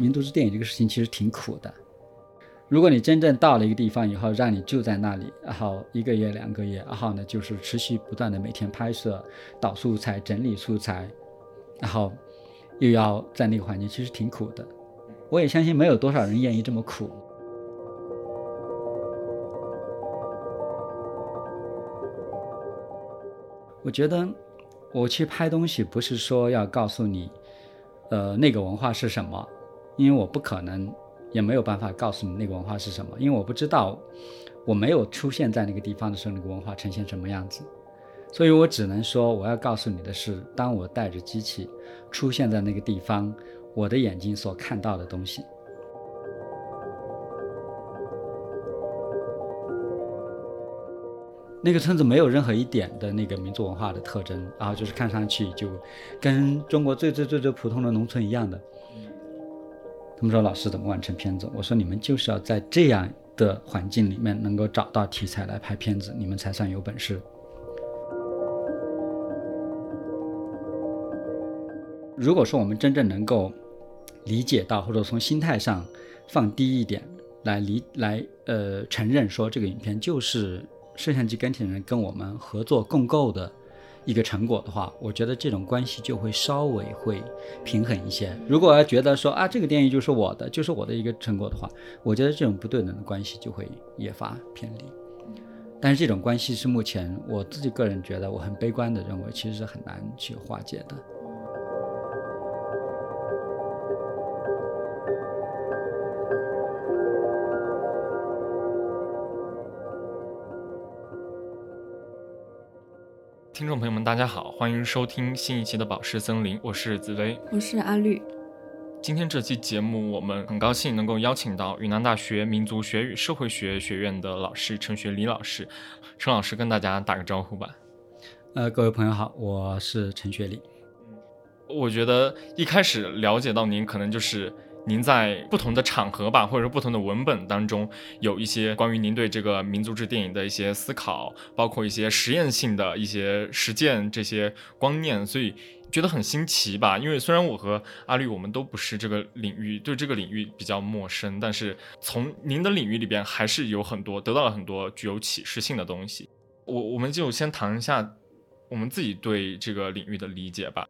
民族之电影这个事情其实挺苦的。如果你真正到了一个地方以后，让你住在那里，然后一个月、两个月，然后呢就是持续不断的每天拍摄、导素材、整理素材，然后又要在那个环境，其实挺苦的。我也相信没有多少人愿意这么苦。我觉得我去拍东西不是说要告诉你，呃，那个文化是什么，因为我不可能。也没有办法告诉你那个文化是什么，因为我不知道，我没有出现在那个地方的时候，那个文化呈现什么样子，所以我只能说，我要告诉你的是，当我带着机器出现在那个地方，我的眼睛所看到的东西。那个村子没有任何一点的那个民族文化的特征，然后就是看上去就跟中国最最最最普通的农村一样的。他们说：“老师怎么完成片子？”我说：“你们就是要在这样的环境里面能够找到题材来拍片子，你们才算有本事。如果说我们真正能够理解到，或者从心态上放低一点来理来呃承认说这个影片就是摄像机跟前人跟我们合作共构的。”一个成果的话，我觉得这种关系就会稍微会平衡一些。如果要觉得说啊，这个电影就是我的，就是我的一个成果的话，我觉得这种不对等的关系就会越发偏离。但是这种关系是目前我自己个人觉得我很悲观的认为，其实是很难去化解的。听众朋友们，大家好，欢迎收听新一期的《宝石森林》，我是紫薇，我是阿绿。今天这期节目，我们很高兴能够邀请到云南大学民族学与社会学学院的老师陈学礼老师。陈老师跟大家打个招呼吧。呃，各位朋友好，我是陈学礼。我觉得一开始了解到您，可能就是。您在不同的场合吧，或者说不同的文本当中，有一些关于您对这个民族志电影的一些思考，包括一些实验性的一些实践这些观念，所以觉得很新奇吧。因为虽然我和阿绿我们都不是这个领域，对这个领域比较陌生，但是从您的领域里边还是有很多得到了很多具有启示性的东西。我我们就先谈一下我们自己对这个领域的理解吧。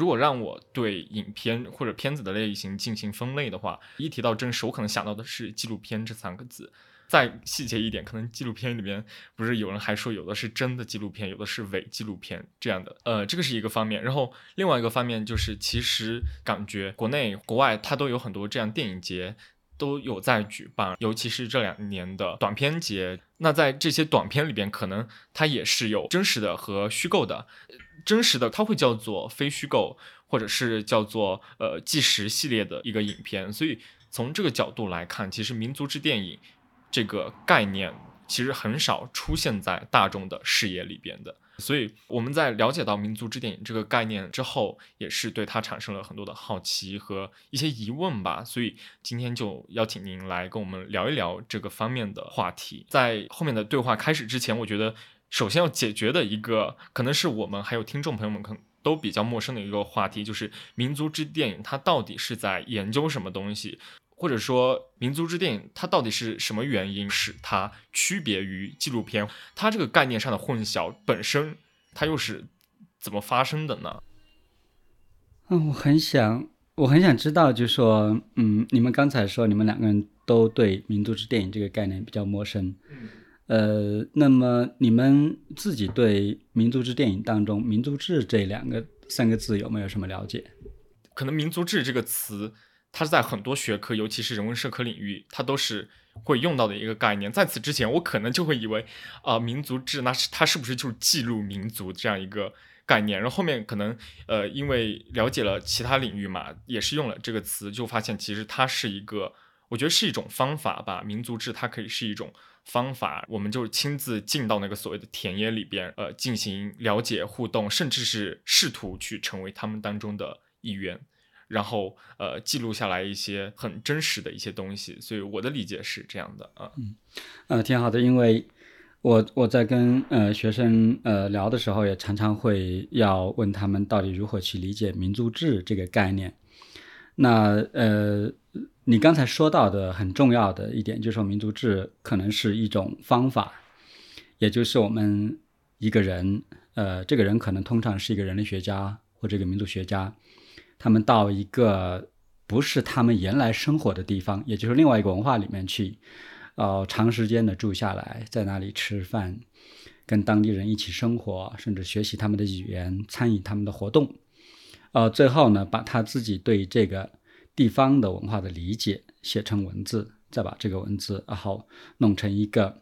如果让我对影片或者片子的类型进行分类的话，一提到真实，我可能想到的是纪录片这三个字。再细节一点，可能纪录片里边不是有人还说有的是真的纪录片，有的是伪纪录片这样的。呃，这个是一个方面。然后另外一个方面就是，其实感觉国内国外它都有很多这样电影节都有在举办，尤其是这两年的短片节。那在这些短片里边，可能它也是有真实的和虚构的。真实的，它会叫做非虚构，或者是叫做呃纪实系列的一个影片。所以从这个角度来看，其实民族之电影这个概念其实很少出现在大众的视野里边的。所以我们在了解到民族之电影这个概念之后，也是对它产生了很多的好奇和一些疑问吧。所以今天就邀请您来跟我们聊一聊这个方面的话题。在后面的对话开始之前，我觉得。首先要解决的一个，可能是我们还有听众朋友们可能都比较陌生的一个话题，就是民族之电影它到底是在研究什么东西，或者说民族之电影它到底是什么原因使它区别于纪录片？它这个概念上的混淆本身，它又是怎么发生的呢？嗯，我很想，我很想知道，就是说，嗯，你们刚才说你们两个人都对民族之电影这个概念比较陌生。呃，那么你们自己对“民族志”电影当中“民族志”这两个三个字有没有什么了解？可能“民族志”这个词，它是在很多学科，尤其是人文社科领域，它都是会用到的一个概念。在此之前，我可能就会以为，啊，民族志，那是它是不是就是记录民族这样一个概念？然后后面可能，呃，因为了解了其他领域嘛，也是用了这个词，就发现其实它是一个，我觉得是一种方法吧。民族志它可以是一种。方法，我们就亲自进到那个所谓的田野里边，呃，进行了解互动，甚至是试图去成为他们当中的一员，然后呃，记录下来一些很真实的一些东西。所以我的理解是这样的啊，嗯，呃，挺好的，因为我我在跟呃学生呃聊的时候，也常常会要问他们到底如何去理解民族志这个概念。那呃，你刚才说到的很重要的一点，就是说民族志可能是一种方法，也就是我们一个人，呃，这个人可能通常是一个人类学家或者一个民族学家，他们到一个不是他们原来生活的地方，也就是另外一个文化里面去，呃，长时间的住下来，在那里吃饭，跟当地人一起生活，甚至学习他们的语言，参与他们的活动，呃，最后呢，把他自己对这个。地方的文化的理解写成文字，再把这个文字然后弄成一个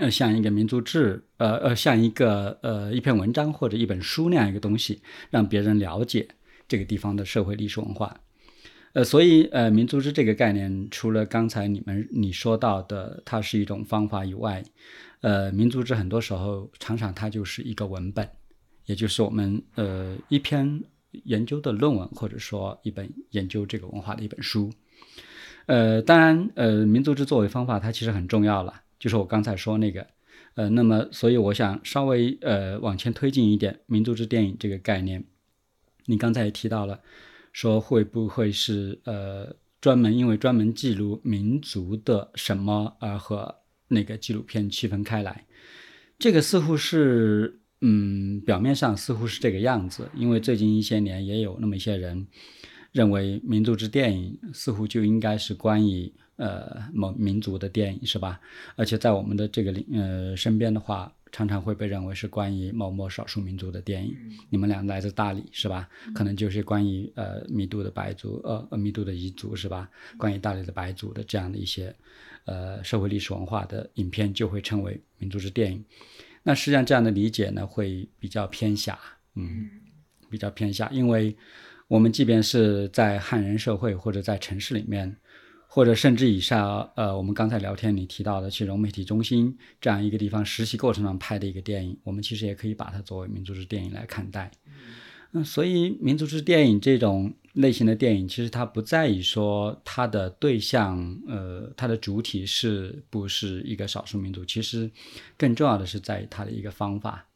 呃像一个民族志，呃呃像一个呃一篇文章或者一本书那样一个东西，让别人了解这个地方的社会历史文化。呃，所以呃民族志这个概念，除了刚才你们你说到的它是一种方法以外，呃民族志很多时候常常它就是一个文本，也就是我们呃一篇。研究的论文，或者说一本研究这个文化的一本书，呃，当然，呃，民族志作为方法，它其实很重要了。就是我刚才说那个，呃，那么，所以我想稍微呃往前推进一点，民族志电影这个概念，你刚才也提到了，说会不会是呃专门因为专门记录民族的什么而和那个纪录片区分开来？这个似乎是。嗯，表面上似乎是这个样子，因为最近一些年也有那么一些人认为民族之电影似乎就应该是关于呃某民族的电影，是吧？而且在我们的这个呃身边的话，常常会被认为是关于某某少数民族的电影。你们俩来自大理是吧？可能就是关于呃弥都的白族，呃呃弥都的彝族是吧？关于大理的白族的这样的一些呃社会历史文化的影片，就会称为民族之电影。那实际上这样的理解呢，会比较偏狭，嗯，比较偏狭，因为我们即便是在汉人社会或者在城市里面，或者甚至以上，呃，我们刚才聊天里提到的去融媒体中心这样一个地方实习过程中拍的一个电影，我们其实也可以把它作为民族志电影来看待。嗯，所以民族志电影这种类型的电影，其实它不在于说它的对象，呃，它的主体是不是一个少数民族，其实更重要的是在于它的一个方法，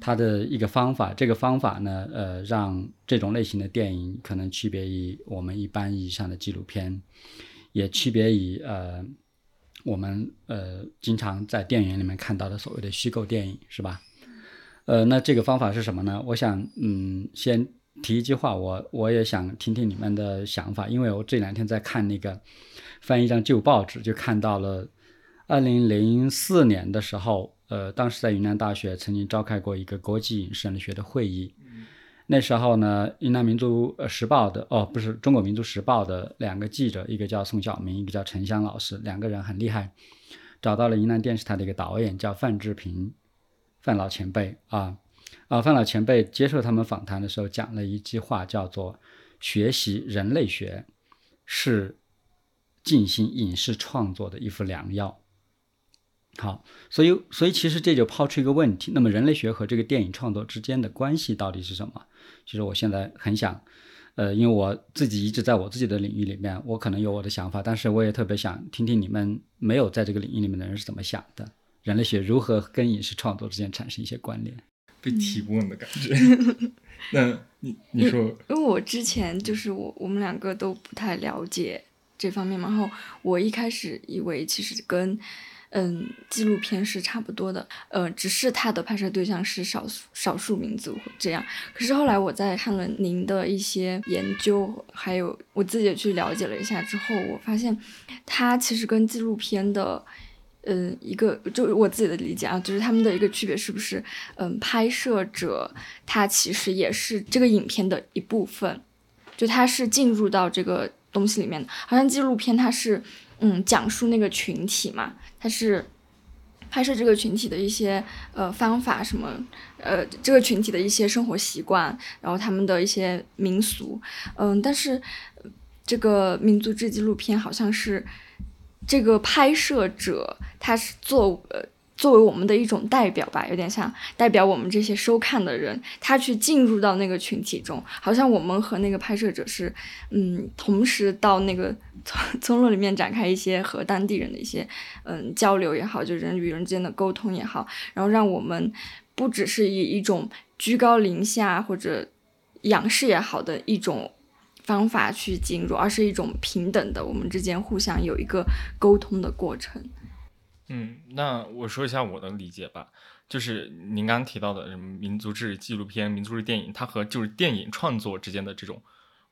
它的一个方法，这个方法呢，呃，让这种类型的电影可能区别于我们一般意义上的纪录片，也区别于呃我们呃经常在电影里面看到的所谓的虚构电影，是吧？呃，那这个方法是什么呢？我想，嗯，先提一句话，我我也想听听你们的想法，因为我这两天在看那个翻一张旧报纸，就看到了二零零四年的时候，呃，当时在云南大学曾经召开过一个国际影视人学的会议，那时候呢，云南民族呃时报的哦，不是中国民族时报的两个记者，一个叫宋晓明，一个叫陈湘老师，两个人很厉害，找到了云南电视台的一个导演叫范志平。范老前辈啊，啊，范老前辈接受他们访谈的时候讲了一句话，叫做“学习人类学是进行影视创作的一副良药”。好，所以，所以其实这就抛出一个问题：那么人类学和这个电影创作之间的关系到底是什么？其实我现在很想，呃，因为我自己一直在我自己的领域里面，我可能有我的想法，但是我也特别想听听你们没有在这个领域里面的人是怎么想的。人类学如何跟影视创作之间产生一些关联？被提问的感觉。那你你说，因为我之前就是我我们两个都不太了解这方面嘛，然后我一开始以为其实跟嗯纪录片是差不多的，呃，只是它的拍摄对象是少数少数民族这样。可是后来我在看了您的一些研究，还有我自己也去了解了一下之后，我发现它其实跟纪录片的。嗯，一个就我自己的理解啊，就是他们的一个区别是不是，嗯，拍摄者他其实也是这个影片的一部分，就他是进入到这个东西里面的。好像纪录片它是，嗯，讲述那个群体嘛，它是拍摄这个群体的一些呃方法什么，呃，这个群体的一些生活习惯，然后他们的一些民俗，嗯，但是这个民族志纪录片好像是。这个拍摄者，他是作呃作为我们的一种代表吧，有点像代表我们这些收看的人，他去进入到那个群体中，好像我们和那个拍摄者是，嗯，同时到那个村村落里面展开一些和当地人的一些嗯交流也好，就人与人之间的沟通也好，然后让我们不只是以一种居高临下或者仰视也好的一种。方法去进入，而是一种平等的，我们之间互相有一个沟通的过程。嗯，那我说一下我的理解吧，就是您刚刚提到的什么民族志纪录片、民族志电影，它和就是电影创作之间的这种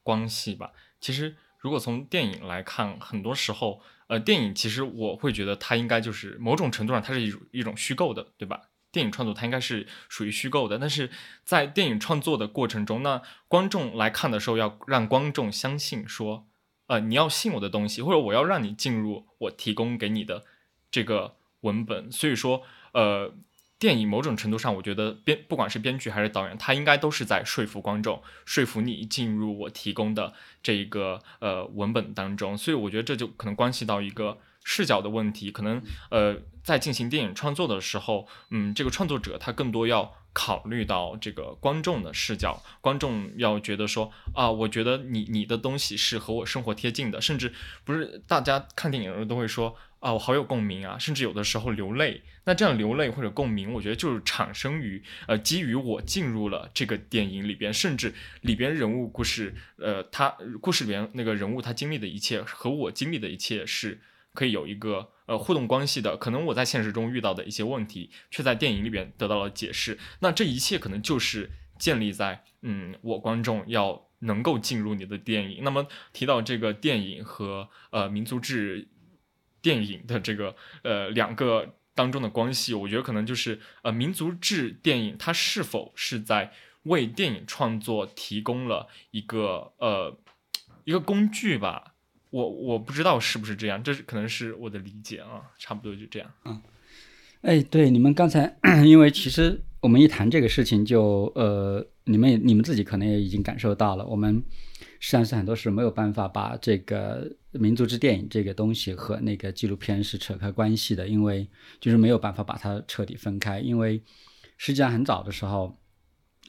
关系吧。其实，如果从电影来看，很多时候，呃，电影其实我会觉得它应该就是某种程度上它是一种一种虚构的，对吧？电影创作它应该是属于虚构的，但是在电影创作的过程中，那观众来看的时候，要让观众相信说，呃，你要信我的东西，或者我要让你进入我提供给你的。这个文本，所以说，呃，电影某种程度上，我觉得编不管是编剧还是导演，他应该都是在说服观众，说服你进入我提供的这一个呃文本当中。所以我觉得这就可能关系到一个视角的问题，可能呃在进行电影创作的时候，嗯，这个创作者他更多要。考虑到这个观众的视角，观众要觉得说啊，我觉得你你的东西是和我生活贴近的，甚至不是大家看电影的时候都会说啊，我好有共鸣啊，甚至有的时候流泪。那这样流泪或者共鸣，我觉得就是产生于呃基于我进入了这个电影里边，甚至里边人物故事，呃，他故事里边那个人物他经历的一切和我经历的一切是可以有一个。呃，互动关系的，可能我在现实中遇到的一些问题，却在电影里边得到了解释。那这一切可能就是建立在，嗯，我观众要能够进入你的电影。那么提到这个电影和呃民族志电影的这个呃两个当中的关系，我觉得可能就是呃民族志电影它是否是在为电影创作提供了一个呃一个工具吧。我我不知道是不是这样，这可能是我的理解啊，差不多就这样。嗯，哎，对，你们刚才，因为其实我们一谈这个事情，就呃，你们你们自己可能也已经感受到了，我们实际上是很多时没有办法把这个民族之电影这个东西和那个纪录片是扯开关系的，因为就是没有办法把它彻底分开，因为实际上很早的时候。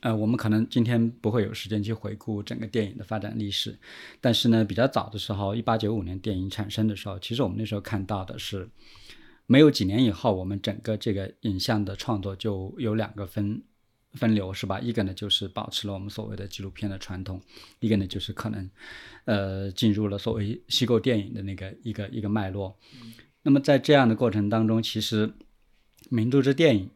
呃，我们可能今天不会有时间去回顾整个电影的发展历史，但是呢，比较早的时候，一八九五年电影产生的时候，其实我们那时候看到的是，没有几年以后，我们整个这个影像的创作就有两个分分流，是吧？一个呢就是保持了我们所谓的纪录片的传统，一个呢就是可能，呃，进入了所谓虚构电影的那个一个一个脉络。那么在这样的过程当中，其实民族之电影。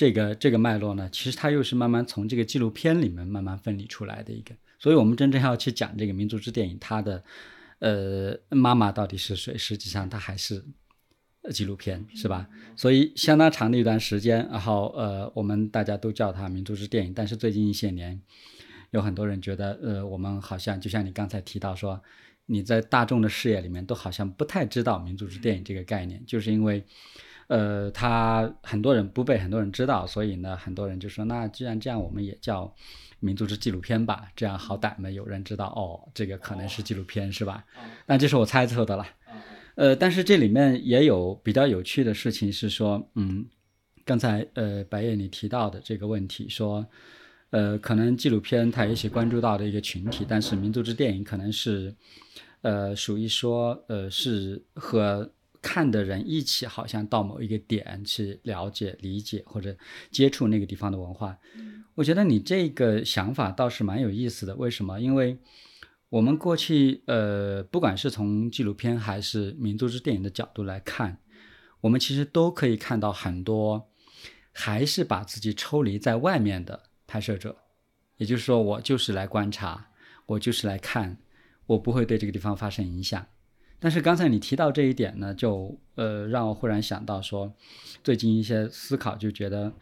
这个这个脉络呢，其实它又是慢慢从这个纪录片里面慢慢分离出来的一个，所以我们真正要去讲这个民族之电影，它的呃妈妈到底是谁？实际上它还是纪录片，是吧？所以相当长的一段时间，然后呃我们大家都叫它民族之电影，但是最近一些年，有很多人觉得呃我们好像就像你刚才提到说，你在大众的视野里面都好像不太知道民族之电影这个概念，就是因为。呃，他很多人不被很多人知道，所以呢，很多人就说，那既然这样，我们也叫民族之纪录片吧，这样好歹没有人知道，哦，这个可能是纪录片，是吧？那这是我猜测的了。呃，但是这里面也有比较有趣的事情是说，嗯，刚才呃白夜你提到的这个问题，说，呃，可能纪录片它也许关注到的一个群体，但是民族之电影可能是，呃，属于说，呃，是和。看的人一起，好像到某一个点去了解、理解或者接触那个地方的文化。我觉得你这个想法倒是蛮有意思的。为什么？因为我们过去，呃，不管是从纪录片还是民族之电影的角度来看，我们其实都可以看到很多还是把自己抽离在外面的拍摄者。也就是说，我就是来观察，我就是来看，我不会对这个地方发生影响。但是刚才你提到这一点呢，就呃让我忽然想到说，最近一些思考就觉得，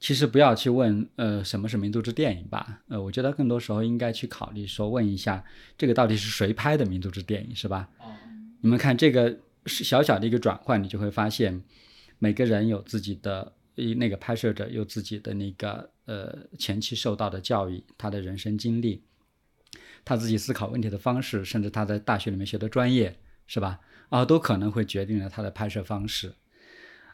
其实不要去问呃什么是民族之电影吧，呃我觉得更多时候应该去考虑说问一下这个到底是谁拍的民族之电影是吧？你们看这个是小小的一个转换，你就会发现每个人有自己的一那个拍摄者有自己的那个呃前期受到的教育，他的人生经历，他自己思考问题的方式，甚至他在大学里面学的专业。是吧？啊，都可能会决定了他的拍摄方式，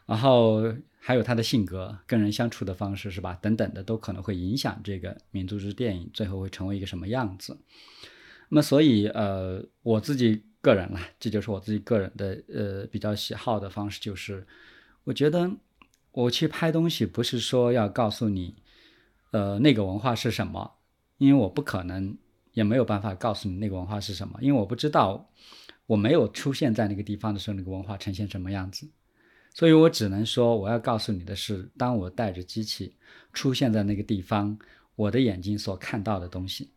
然后还有他的性格、跟人相处的方式，是吧？等等的，都可能会影响这个民族之电影最后会成为一个什么样子。那么，所以呃，我自己个人啦，这就是我自己个人的呃比较喜好的方式，就是我觉得我去拍东西，不是说要告诉你呃那个文化是什么，因为我不可能也没有办法告诉你那个文化是什么，因为我不知道，我没有出现在那个地方的时候，那个文化呈现什么样子，所以我只能说，我要告诉你的是，当我带着机器出现在那个地方，我的眼睛所看到的东西。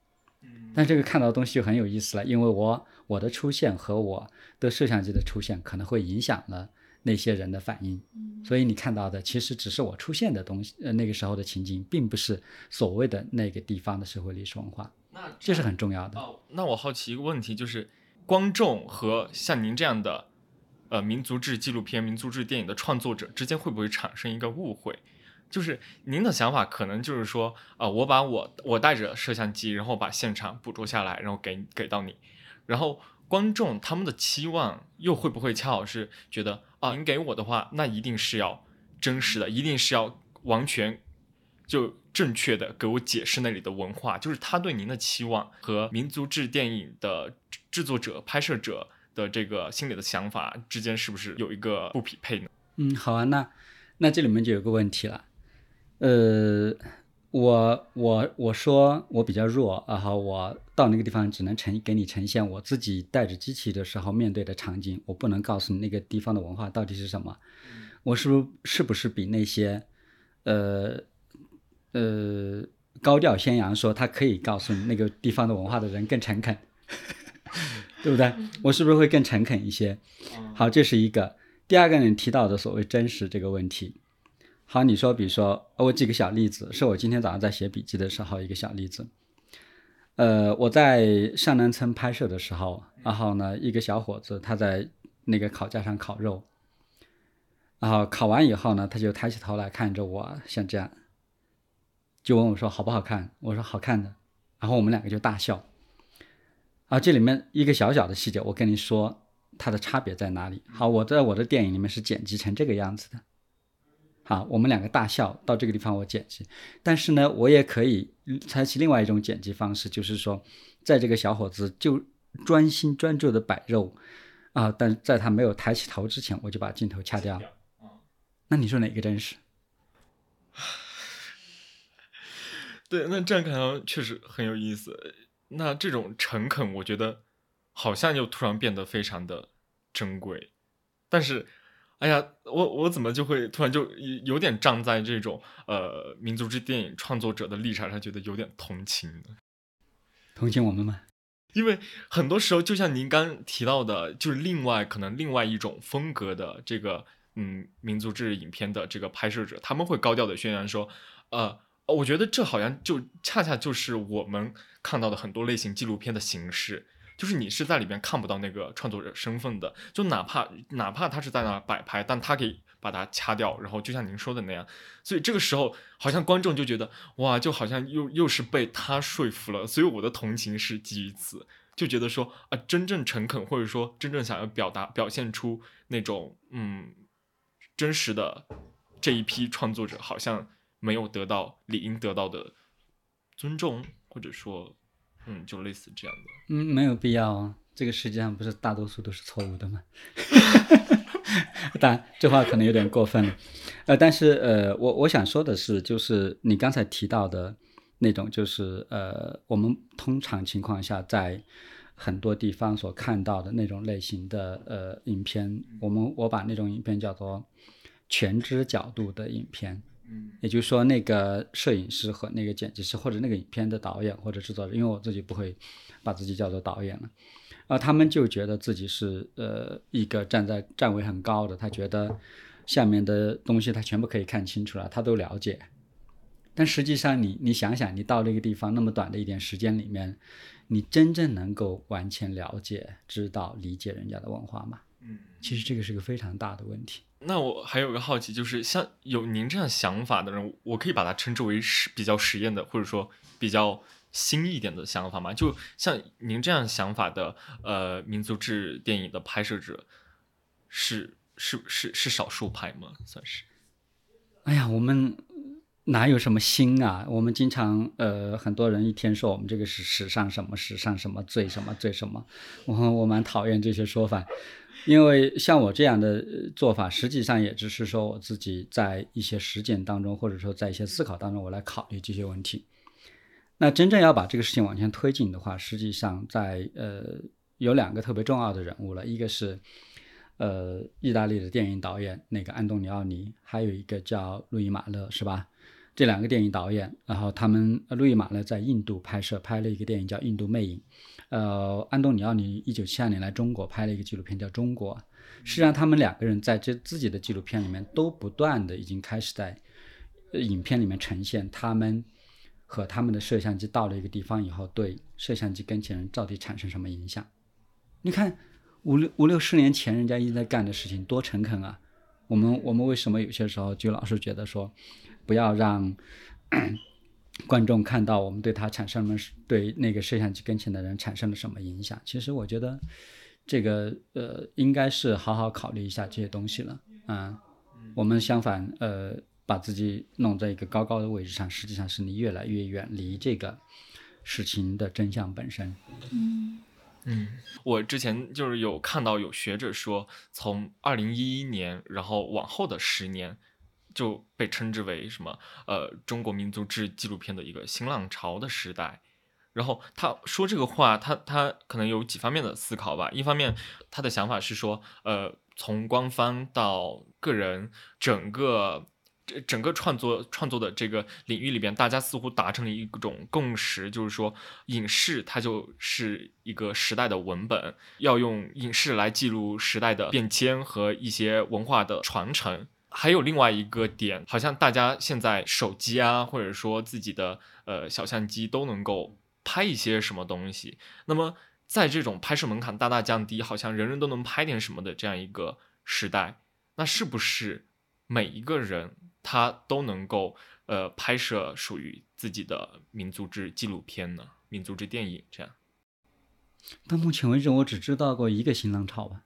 但这个看到的东西就很有意思了，因为我我的出现和我的摄像机的出现可能会影响了那些人的反应，所以你看到的其实只是我出现的东西，呃，那个时候的情景，并不是所谓的那个地方的社会历史文化，那这是很重要的。哦，那我好奇一个问题，就是观众和像您这样的呃民族志纪录片、民族志电影的创作者之间会不会产生一个误会？就是您的想法可能就是说，啊，我把我我带着摄像机，然后把现场捕捉下来，然后给给到你，然后观众他们的期望又会不会恰好是觉得啊，您给我的话，那一定是要真实的，一定是要完全就正确的给我解释那里的文化，就是他对您的期望和民族志电影的制作者、拍摄者的这个心里的想法之间是不是有一个不匹配呢？嗯，好啊，那那这里面就有个问题了。呃，我我我说我比较弱，然后我到那个地方只能呈给你呈现我自己带着机器的时候面对的场景，我不能告诉你那个地方的文化到底是什么。我是不是是不是比那些呃呃高调宣扬说他可以告诉你那个地方的文化的人更诚恳，对不对？我是不是会更诚恳一些？好，这是一个。第二个你提到的所谓真实这个问题。好，你说，比如说，我举个小例子，是我今天早上在写笔记的时候一个小例子。呃，我在上南村拍摄的时候，然后呢，一个小伙子他在那个烤架上烤肉，然后烤完以后呢，他就抬起头来看着我，像这样，就问我说好不好看？我说好看的，然后我们两个就大笑。啊，这里面一个小小的细节，我跟你说它的差别在哪里？好，我在我的电影里面是剪辑成这个样子的。好，我们两个大笑到这个地方，我剪辑。但是呢，我也可以采取另外一种剪辑方式，就是说，在这个小伙子就专心专注的摆肉啊，但在他没有抬起头之前，我就把镜头掐掉。那你说哪个真实？对，那这样看来确实很有意思。那这种诚恳，我觉得好像又突然变得非常的珍贵，但是。哎呀，我我怎么就会突然就有点站在这种呃民族之电影创作者的立场上，觉得有点同情呢？同情我们吗？因为很多时候，就像您刚提到的，就是另外可能另外一种风格的这个嗯民族志影片的这个拍摄者，他们会高调的宣扬说，呃，我觉得这好像就恰恰就是我们看到的很多类型纪录片的形式。就是你是在里面看不到那个创作者身份的，就哪怕哪怕他是在那摆拍，但他可以把它掐掉，然后就像您说的那样，所以这个时候好像观众就觉得哇，就好像又又是被他说服了，所以我的同情是基于此，就觉得说啊，真正诚恳或者说真正想要表达表现出那种嗯真实的这一批创作者，好像没有得到理应得到的尊重，或者说。嗯，就类似这样的。嗯，没有必要啊。这个世界上不是大多数都是错误的吗？当然，这话可能有点过分了。呃，但是呃，我我想说的是，就是你刚才提到的那种，就是呃，我们通常情况下在很多地方所看到的那种类型的呃影片，我们我把那种影片叫做全知角度的影片。嗯，也就是说，那个摄影师和那个剪辑师，或者那个影片的导演或者制作人，因为我自己不会把自己叫做导演了，啊，他们就觉得自己是呃一个站在站位很高的，他觉得下面的东西他全部可以看清楚了，他都了解。但实际上，你你想想，你到那个地方那么短的一点时间里面，你真正能够完全了解、知道、理解人家的文化吗？嗯，其实这个是个非常大的问题。那我还有个好奇，就是像有您这样想法的人，我可以把它称之为是比较实验的，或者说比较新一点的想法吗？就像您这样想法的，呃，民族志电影的拍摄者，是是是是少数派吗？算是？哎呀，我们哪有什么新啊？我们经常呃，很多人一天说我们这个是史上什么史上什么最什么最什么，我我蛮讨厌这些说法。因为像我这样的做法，实际上也只是说我自己在一些实践当中，或者说在一些思考当中，我来考虑这些问题。那真正要把这个事情往前推进的话，实际上在呃有两个特别重要的人物了，一个是呃意大利的电影导演那个安东尼奥尼，还有一个叫路易马勒，是吧？这两个电影导演，然后他们路易马呢在印度拍摄拍了一个电影叫《印度魅影》，呃，安东尼奥尼一九七二年来中国拍了一个纪录片叫《中国》。实际上，他们两个人在这自己的纪录片里面都不断的已经开始在影片里面呈现他们和他们的摄像机到了一个地方以后，对摄像机跟前人到底产生什么影响。你看五六五六十年前人家一直在干的事情多诚恳啊！我们我们为什么有些时候就老是觉得说？不要让 观众看到我们对他产生了对那个摄像机跟前的人产生了什么影响。其实我觉得这个呃，应该是好好考虑一下这些东西了啊。我们相反呃，把自己弄在一个高高的位置上，实际上是你越来越远离这个事情的真相本身。嗯嗯，我之前就是有看到有学者说，从二零一一年然后往后的十年。就被称之为什么？呃，中国民族志纪录片的一个新浪潮的时代。然后他说这个话，他他可能有几方面的思考吧。一方面，他的想法是说，呃，从官方到个人，整个整整个创作创作的这个领域里边，大家似乎达成了一种共识，就是说，影视它就是一个时代的文本，要用影视来记录时代的变迁和一些文化的传承。还有另外一个点，好像大家现在手机啊，或者说自己的呃小相机都能够拍一些什么东西。那么在这种拍摄门槛大大降低，好像人人都能拍点什么的这样一个时代，那是不是每一个人他都能够呃拍摄属于自己的民族之纪录片呢？民族之电影这样？到目前为止，我只知道过一个新浪潮吧。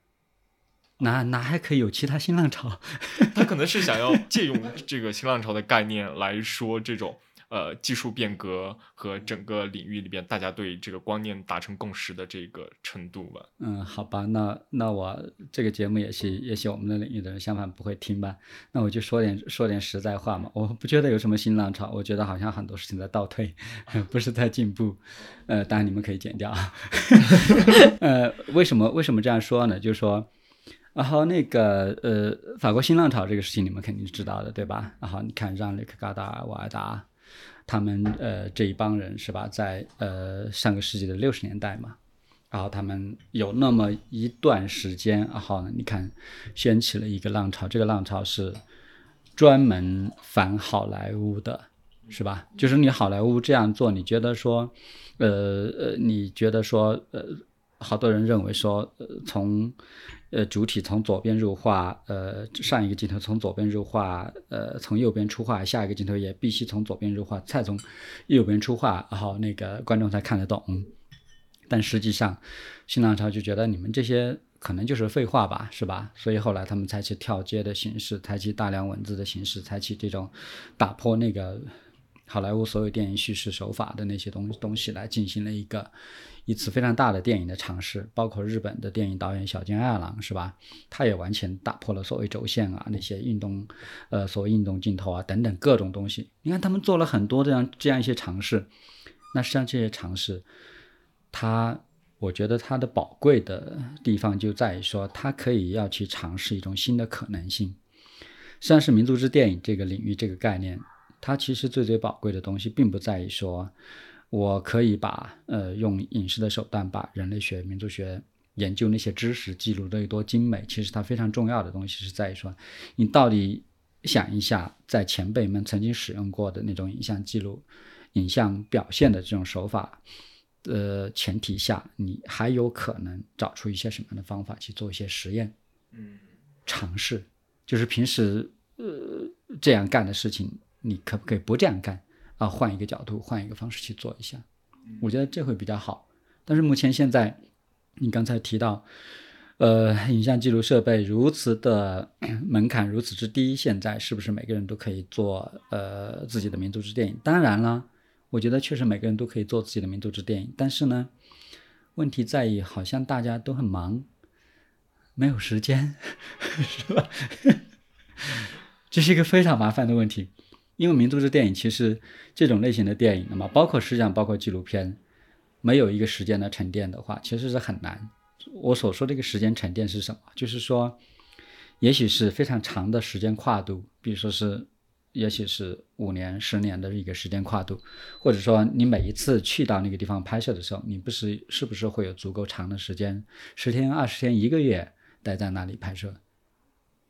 哪哪还可以有其他新浪潮？他可能是想要 借用这个新浪潮的概念来说这种呃技术变革和整个领域里边大家对这个观念达成共识的这个程度吧。嗯，好吧，那那我这个节目也是也许我们的领域的人相反不会听吧。那我就说点说点实在话嘛，我不觉得有什么新浪潮，我觉得好像很多事情在倒退，不是在进步。呃，当然你们可以剪掉。呃，为什么为什么这样说呢？就是说。然后那个呃，法国新浪潮这个事情你们肯定是知道的，对吧？然后你看让雷克·嘎达、瓦达他们呃这一帮人是吧，在呃上个世纪的六十年代嘛，然后他们有那么一段时间，然后呢，你看掀起了一个浪潮，这个浪潮是专门反好莱坞的，是吧？就是你好莱坞这样做，你觉得说，呃呃，你觉得说，呃，好多人认为说，呃，从呃，主体从左边入画，呃，上一个镜头从左边入画，呃，从右边出画，下一个镜头也必须从左边入画，再从右边出画，然后那个观众才看得懂。但实际上，新浪潮就觉得你们这些可能就是废话吧，是吧？所以后来他们采取跳接的形式，采取大量文字的形式，采取这种打破那个好莱坞所有电影叙事手法的那些东东西来进行了一个。一次非常大的电影的尝试，包括日本的电影导演小津爱郎，是吧？他也完全打破了所谓轴线啊，那些运动，呃，所谓运动镜头啊等等各种东西。你看他们做了很多这样这样一些尝试，那实际上这些尝试，它，我觉得它的宝贵的地方就在于说，它可以要去尝试一种新的可能性。实际上是民族之电影这个领域这个概念，它其实最最宝贵的东西，并不在于说。我可以把呃用影视的手段把人类学、民族学研究那些知识记录的有多精美。其实它非常重要的东西是在于说，你到底想一下，在前辈们曾经使用过的那种影像记录、影像表现的这种手法的前提下，你还有可能找出一些什么样的方法去做一些实验？嗯，尝试就是平时呃这样干的事情，你可不可以不这样干？啊，换一个角度，换一个方式去做一下，我觉得这会比较好。但是目前现在，你刚才提到，呃，影像记录设备如此的 门槛如此之低，现在是不是每个人都可以做呃自己的民族之电影？当然了，我觉得确实每个人都可以做自己的民族之电影。但是呢，问题在于好像大家都很忙，没有时间，是吧？这是一个非常麻烦的问题。因为民族志电影其实这种类型的电影，那么包括实际上包括纪录片，没有一个时间的沉淀的话，其实是很难。我所说这个时间沉淀是什么？就是说，也许是非常长的时间跨度，比如说是，也许是五年、十年的一个时间跨度，或者说你每一次去到那个地方拍摄的时候，你不是是不是会有足够长的时间，十天、二十天、一个月待在那里拍摄？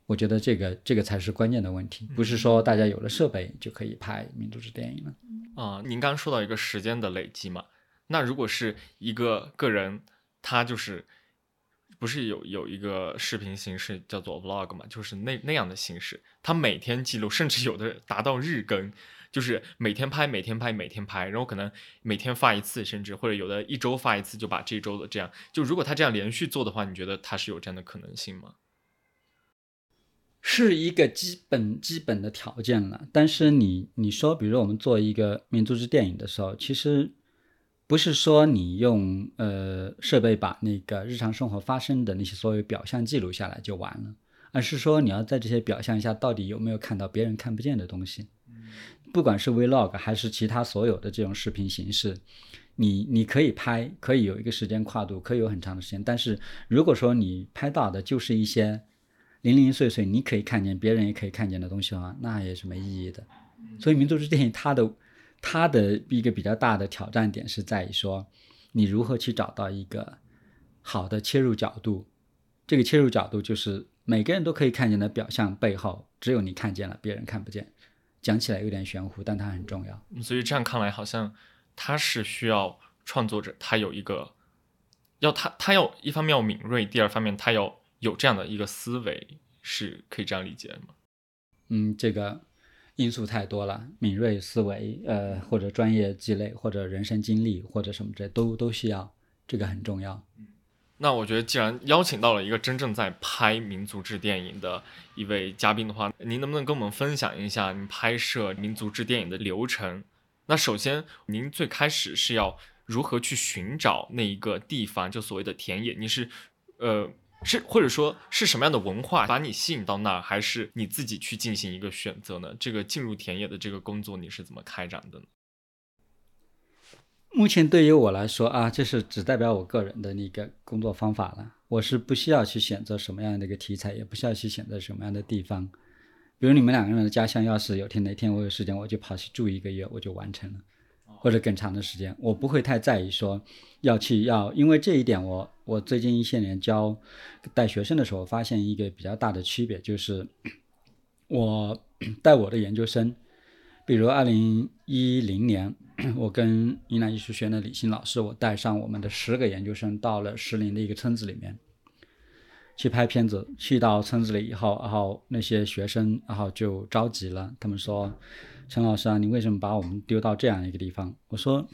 我觉得这个这个才是关键的问题，不是说大家有了设备就可以拍民族志电影了。啊，您刚刚说到一个时间的累积嘛，那如果是一个个人，他就是不是有有一个视频形式叫做 vlog 嘛，就是那那样的形式，他每天记录，甚至有的达到日更，就是每天拍，每天拍，每天拍，然后可能每天发一次，甚至或者有的一周发一次，就把这周的这样，就如果他这样连续做的话，你觉得他是有这样的可能性吗？是一个基本基本的条件了，但是你你说，比如我们做一个民族志电影的时候，其实不是说你用呃设备把那个日常生活发生的那些所有表象记录下来就完了，而是说你要在这些表象下到底有没有看到别人看不见的东西，不管是 vlog 还是其他所有的这种视频形式，你你可以拍，可以有一个时间跨度，可以有很长的时间，但是如果说你拍到的就是一些。零零碎碎，你可以看见，别人也可以看见的东西的话，那也是没意义的。所以民族志电影它的它的一个比较大的挑战点是在于说，你如何去找到一个好的切入角度。这个切入角度就是每个人都可以看见的表象背后，只有你看见了，别人看不见。讲起来有点玄乎，但它很重要。所以这样看来，好像他是需要创作者，他有一个要他他要一方面要敏锐，第二方面他要。有这样的一个思维，是可以这样理解吗？嗯，这个因素太多了，敏锐思维，呃，或者专业积累，或者人生经历，或者什么这都都需要，这个很重要。那我觉得，既然邀请到了一个真正在拍民族志电影的一位嘉宾的话，您能不能跟我们分享一下您拍摄民族志电影的流程？那首先，您最开始是要如何去寻找那一个地方，就所谓的田野？你是，呃。是或者说是什么样的文化把你吸引到那儿，还是你自己去进行一个选择呢？这个进入田野的这个工作你是怎么开展的呢？目前对于我来说啊，这是只代表我个人的那个工作方法了。我是不需要去选择什么样的一个题材，也不需要去选择什么样的地方。比如你们两个人的家乡，要是有天哪天我有时间，我就跑去住一个月，我就完成了。或者更长的时间，我不会太在意说要去要，因为这一点我我最近一些年教带学生的时候，发现一个比较大的区别，就是我 带我的研究生，比如二零一零年，我跟云南艺术学院的李欣老师，我带上我们的十个研究生到了石林的一个村子里面去拍片子，去到村子里以后，然后那些学生然后就着急了，他们说。陈老师啊，你为什么把我们丢到这样一个地方？我说，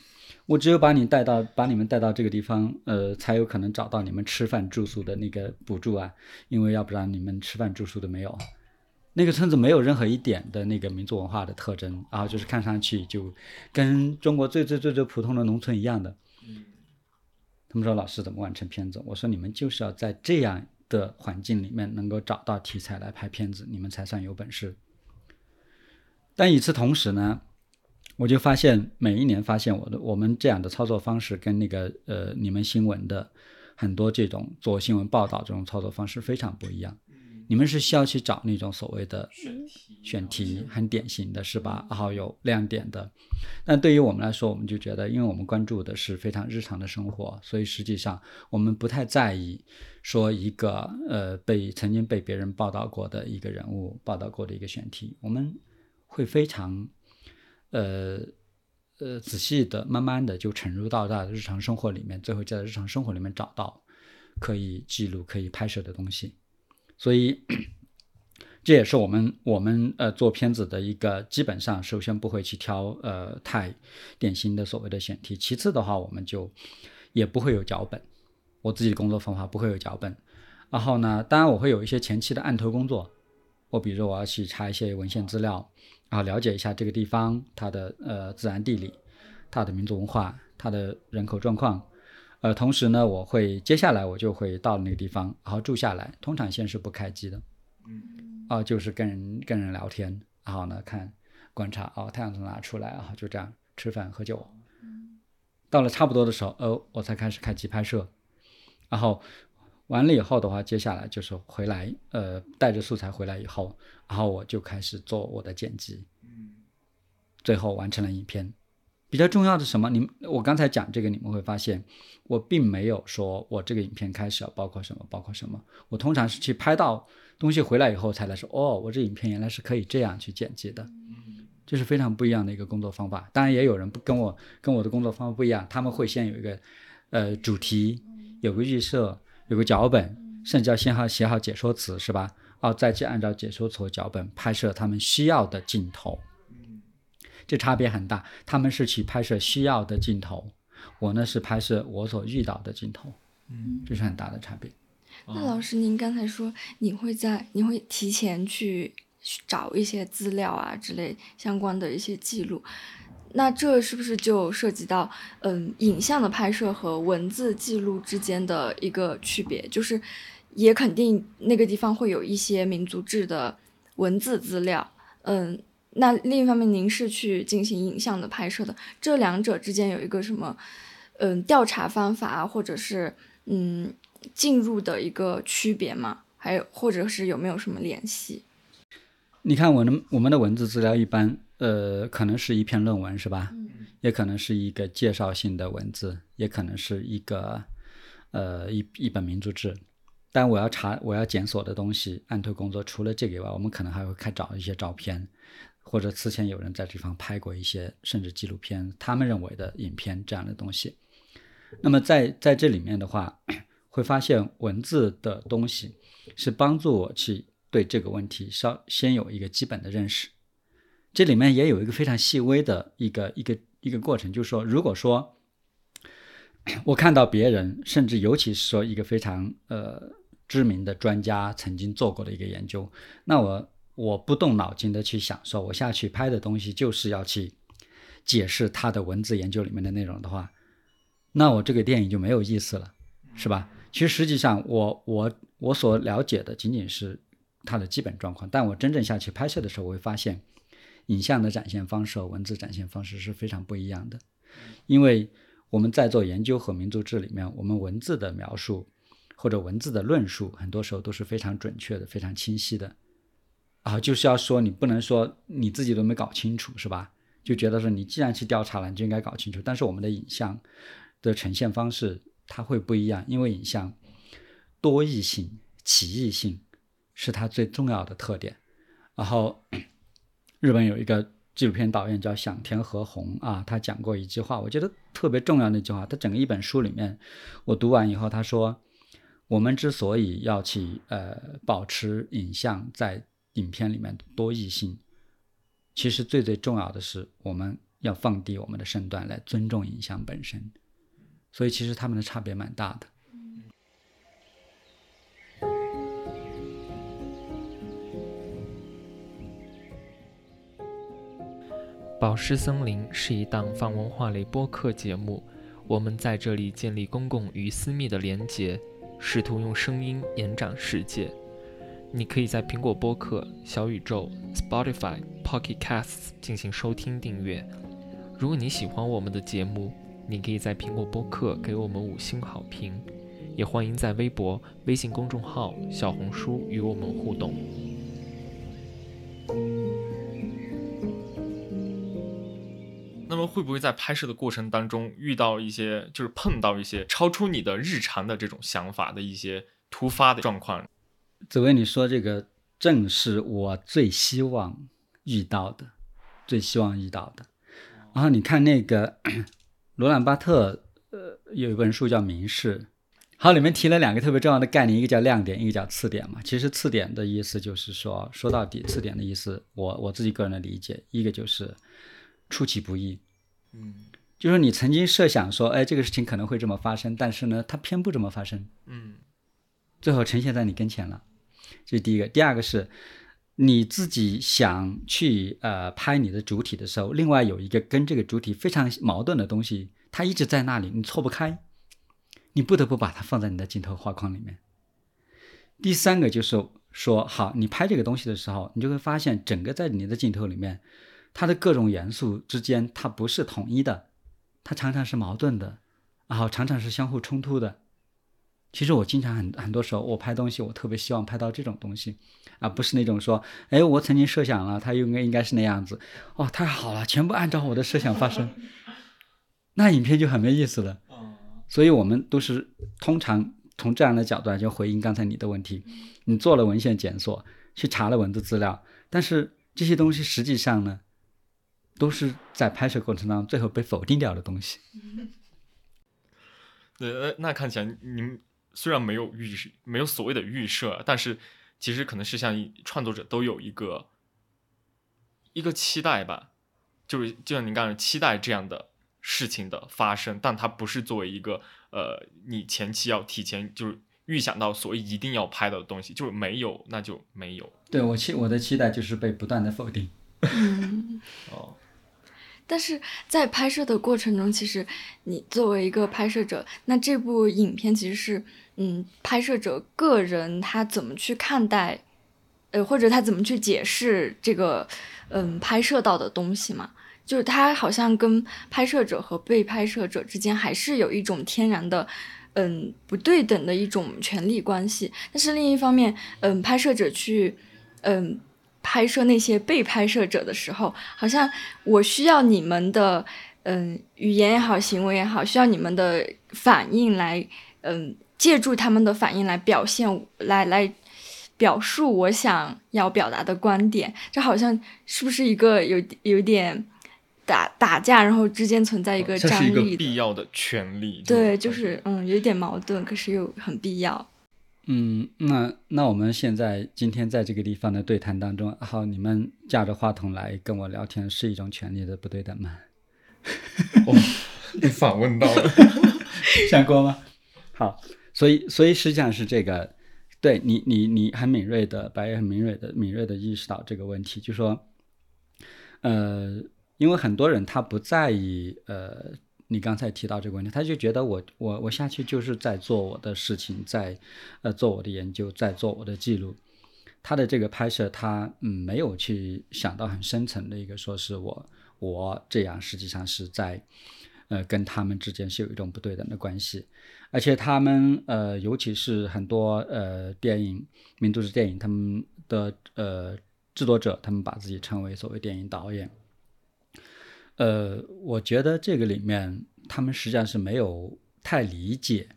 我只有把你带到，把你们带到这个地方，呃，才有可能找到你们吃饭住宿的那个补助啊，因为要不然你们吃饭住宿都没有。那个村子没有任何一点的那个民族文化的特征，然后就是看上去就跟中国最最最最普通的农村一样的。他们说老师怎么完成片子？我说你们就是要在这样的环境里面能够找到题材来拍片子，你们才算有本事。但与此同时呢，我就发现每一年发现我的我们这样的操作方式跟那个呃你们新闻的很多这种做新闻报道这种操作方式非常不一样。你们是需要去找那种所谓的选题，选题很典型的是吧？然后有亮点的。但对于我们来说，我们就觉得，因为我们关注的是非常日常的生活，所以实际上我们不太在意说一个呃被曾经被别人报道过的一个人物报道过的一个选题，我们。会非常，呃呃仔细的、慢慢的就沉入到他的日常生活里面，最后在日常生活里面找到可以记录、可以拍摄的东西。所以这也是我们我们呃做片子的一个基本上，首先不会去挑呃太典型的所谓的选题，其次的话，我们就也不会有脚本。我自己的工作方法不会有脚本。然后呢，当然我会有一些前期的案头工作，我比如说我要去查一些文献资料。然后了解一下这个地方它的呃自然地理，它的民族文化，它的人口状况，呃，同时呢，我会接下来我就会到那个地方，然后住下来，通常先是不开机的，嗯，啊，就是跟人跟人聊天，然后呢看观察哦，太阳从哪出来啊，就这样吃饭喝酒。到了差不多的时候，哦，我才开始开机拍摄，然后完了以后的话，接下来就是回来，呃，带着素材回来以后，然后我就开始做我的剪辑，最后完成了影片。比较重要的什么？你们我刚才讲这个，你们会发现，我并没有说我这个影片开始要包括什么，包括什么。我通常是去拍到东西回来以后才来说，哦，我这影片原来是可以这样去剪辑的，这是非常不一样的一个工作方法。当然，也有人不跟我跟我的工作方法不一样，他们会先有一个呃主题，有个预设，有个脚本，甚至要先好写好解说词，是吧？哦，再去按照解说词和脚本拍摄他们需要的镜头。这差别很大，他们是去拍摄需要的镜头，我呢是拍摄我所遇到的镜头，嗯，这是很大的差别。那老师，您刚才说你会在你会提前去找一些资料啊之类相关的一些记录，那这是不是就涉及到嗯影像的拍摄和文字记录之间的一个区别？就是也肯定那个地方会有一些民族志的文字资料，嗯。那另一方面，您是去进行影像的拍摄的，这两者之间有一个什么，嗯，调查方法或者是嗯进入的一个区别吗？还有或者是有没有什么联系？你看，我的我们的文字资料一般，呃，可能是一篇论文是吧？嗯，也可能是一个介绍性的文字，也可能是一个呃一一本民族志。但我要查我要检索的东西，案头工作除了这个以外，我们可能还会看找一些照片。或者此前有人在这方拍过一些甚至纪录片，他们认为的影片这样的东西。那么在在这里面的话，会发现文字的东西是帮助我去对这个问题稍先有一个基本的认识。这里面也有一个非常细微的一个一个一个过程，就是说，如果说我看到别人，甚至尤其是说一个非常呃知名的专家曾经做过的一个研究，那我。我不动脑筋的去想，说我下去拍的东西就是要去解释他的文字研究里面的内容的话，那我这个电影就没有意思了，是吧？其实实际上，我我我所了解的仅仅是它的基本状况，但我真正下去拍摄的时候，我会发现影像的展现方式和文字展现方式是非常不一样的。因为我们在做研究和民族志里面，我们文字的描述或者文字的论述，很多时候都是非常准确的、非常清晰的。啊，就是要说你不能说你自己都没搞清楚，是吧？就觉得说你既然去调查了，你就应该搞清楚。但是我们的影像的呈现方式它会不一样，因为影像多义性、奇异性是它最重要的特点。然后日本有一个纪录片导演叫响田和宏啊，他讲过一句话，我觉得特别重要的一句话。他整个一本书里面，我读完以后，他说我们之所以要去呃保持影像在影片里面多异性，其实最最重要的是，我们要放低我们的身段来尊重影像本身，所以其实他们的差别蛮大的。宝石森林是一档泛文化类播客节目，我们在这里建立公共与私密的连结，试图用声音延展世界。你可以在苹果播客、小宇宙、Spotify、Pocket Casts 进行收听订阅。如果你喜欢我们的节目，你可以在苹果播客给我们五星好评，也欢迎在微博、微信公众号、小红书与我们互动。那么会不会在拍摄的过程当中遇到一些，就是碰到一些超出你的日常的这种想法的一些突发的状况？紫薇，你说这个正是我最希望遇到的，最希望遇到的。然后你看那个 罗兰巴特，呃，有一本书叫《明示》，好，里面提了两个特别重要的概念，一个叫亮点，一个叫次点嘛。其实次点的意思就是说，说到底，次点的意思，我我自己个人的理解，一个就是出其不意，嗯，就是你曾经设想说，哎，这个事情可能会这么发生，但是呢，它偏不这么发生，嗯，最后呈现在你跟前了。这是第一个，第二个是，你自己想去呃拍你的主体的时候，另外有一个跟这个主体非常矛盾的东西，它一直在那里，你错不开，你不得不把它放在你的镜头画框里面。第三个就是说，好，你拍这个东西的时候，你就会发现整个在你的镜头里面，它的各种元素之间它不是统一的，它常常是矛盾的，然后常常是相互冲突的。其实我经常很很多时候我拍东西，我特别希望拍到这种东西，而不是那种说，哎，我曾经设想了，它应该应该是那样子，哦，太好了，全部按照我的设想发生，那影片就很没意思了。所以我们都是通常从这样的角度来就回应刚才你的问题，你做了文献检索，去查了文字资料，但是这些东西实际上呢？都是在拍摄过程当中最后被否定掉的东西。对，那看起来你们虽然没有预没有所谓的预设，但是其实可能是像创作者都有一个一个期待吧，就是就像您刚才期待这样的事情的发生，但它不是作为一个呃你前期要提前就是预想到所谓一定要拍到的东西，就是没有那就没有。对我期我的期待就是被不断的否定。哦。但是在拍摄的过程中，其实你作为一个拍摄者，那这部影片其实是，嗯，拍摄者个人他怎么去看待，呃，或者他怎么去解释这个，嗯，拍摄到的东西嘛？就是他好像跟拍摄者和被拍摄者之间还是有一种天然的，嗯，不对等的一种权利关系。但是另一方面，嗯，拍摄者去，嗯。拍摄那些被拍摄者的时候，好像我需要你们的，嗯，语言也好，行为也好，需要你们的反应来，嗯，借助他们的反应来表现，来来表述我想要表达的观点。这好像是不是一个有有点打打架，然后之间存在一个张力？这是一个必要的权利。对，就是嗯，有点矛盾，可是又很必要。嗯，那那我们现在今天在这个地方的对谈当中，好，你们架着话筒来跟我聊天，是一种权利的不对等吗？哦，你反问到了，想过吗？好，所以所以实际上是这个，对你你你很敏锐的，白也很敏锐的敏锐的意识到这个问题，就说，呃，因为很多人他不在意，呃。你刚才提到这个问题，他就觉得我我我下去就是在做我的事情，在呃做我的研究，在做我的记录。他的这个拍摄，他嗯没有去想到很深层的一个，说是我我这样实际上是在呃跟他们之间是有一种不对等的关系，而且他们呃尤其是很多呃电影民族式电影他们的呃制作者，他们把自己称为所谓电影导演。呃，我觉得这个里面，他们实际上是没有太理解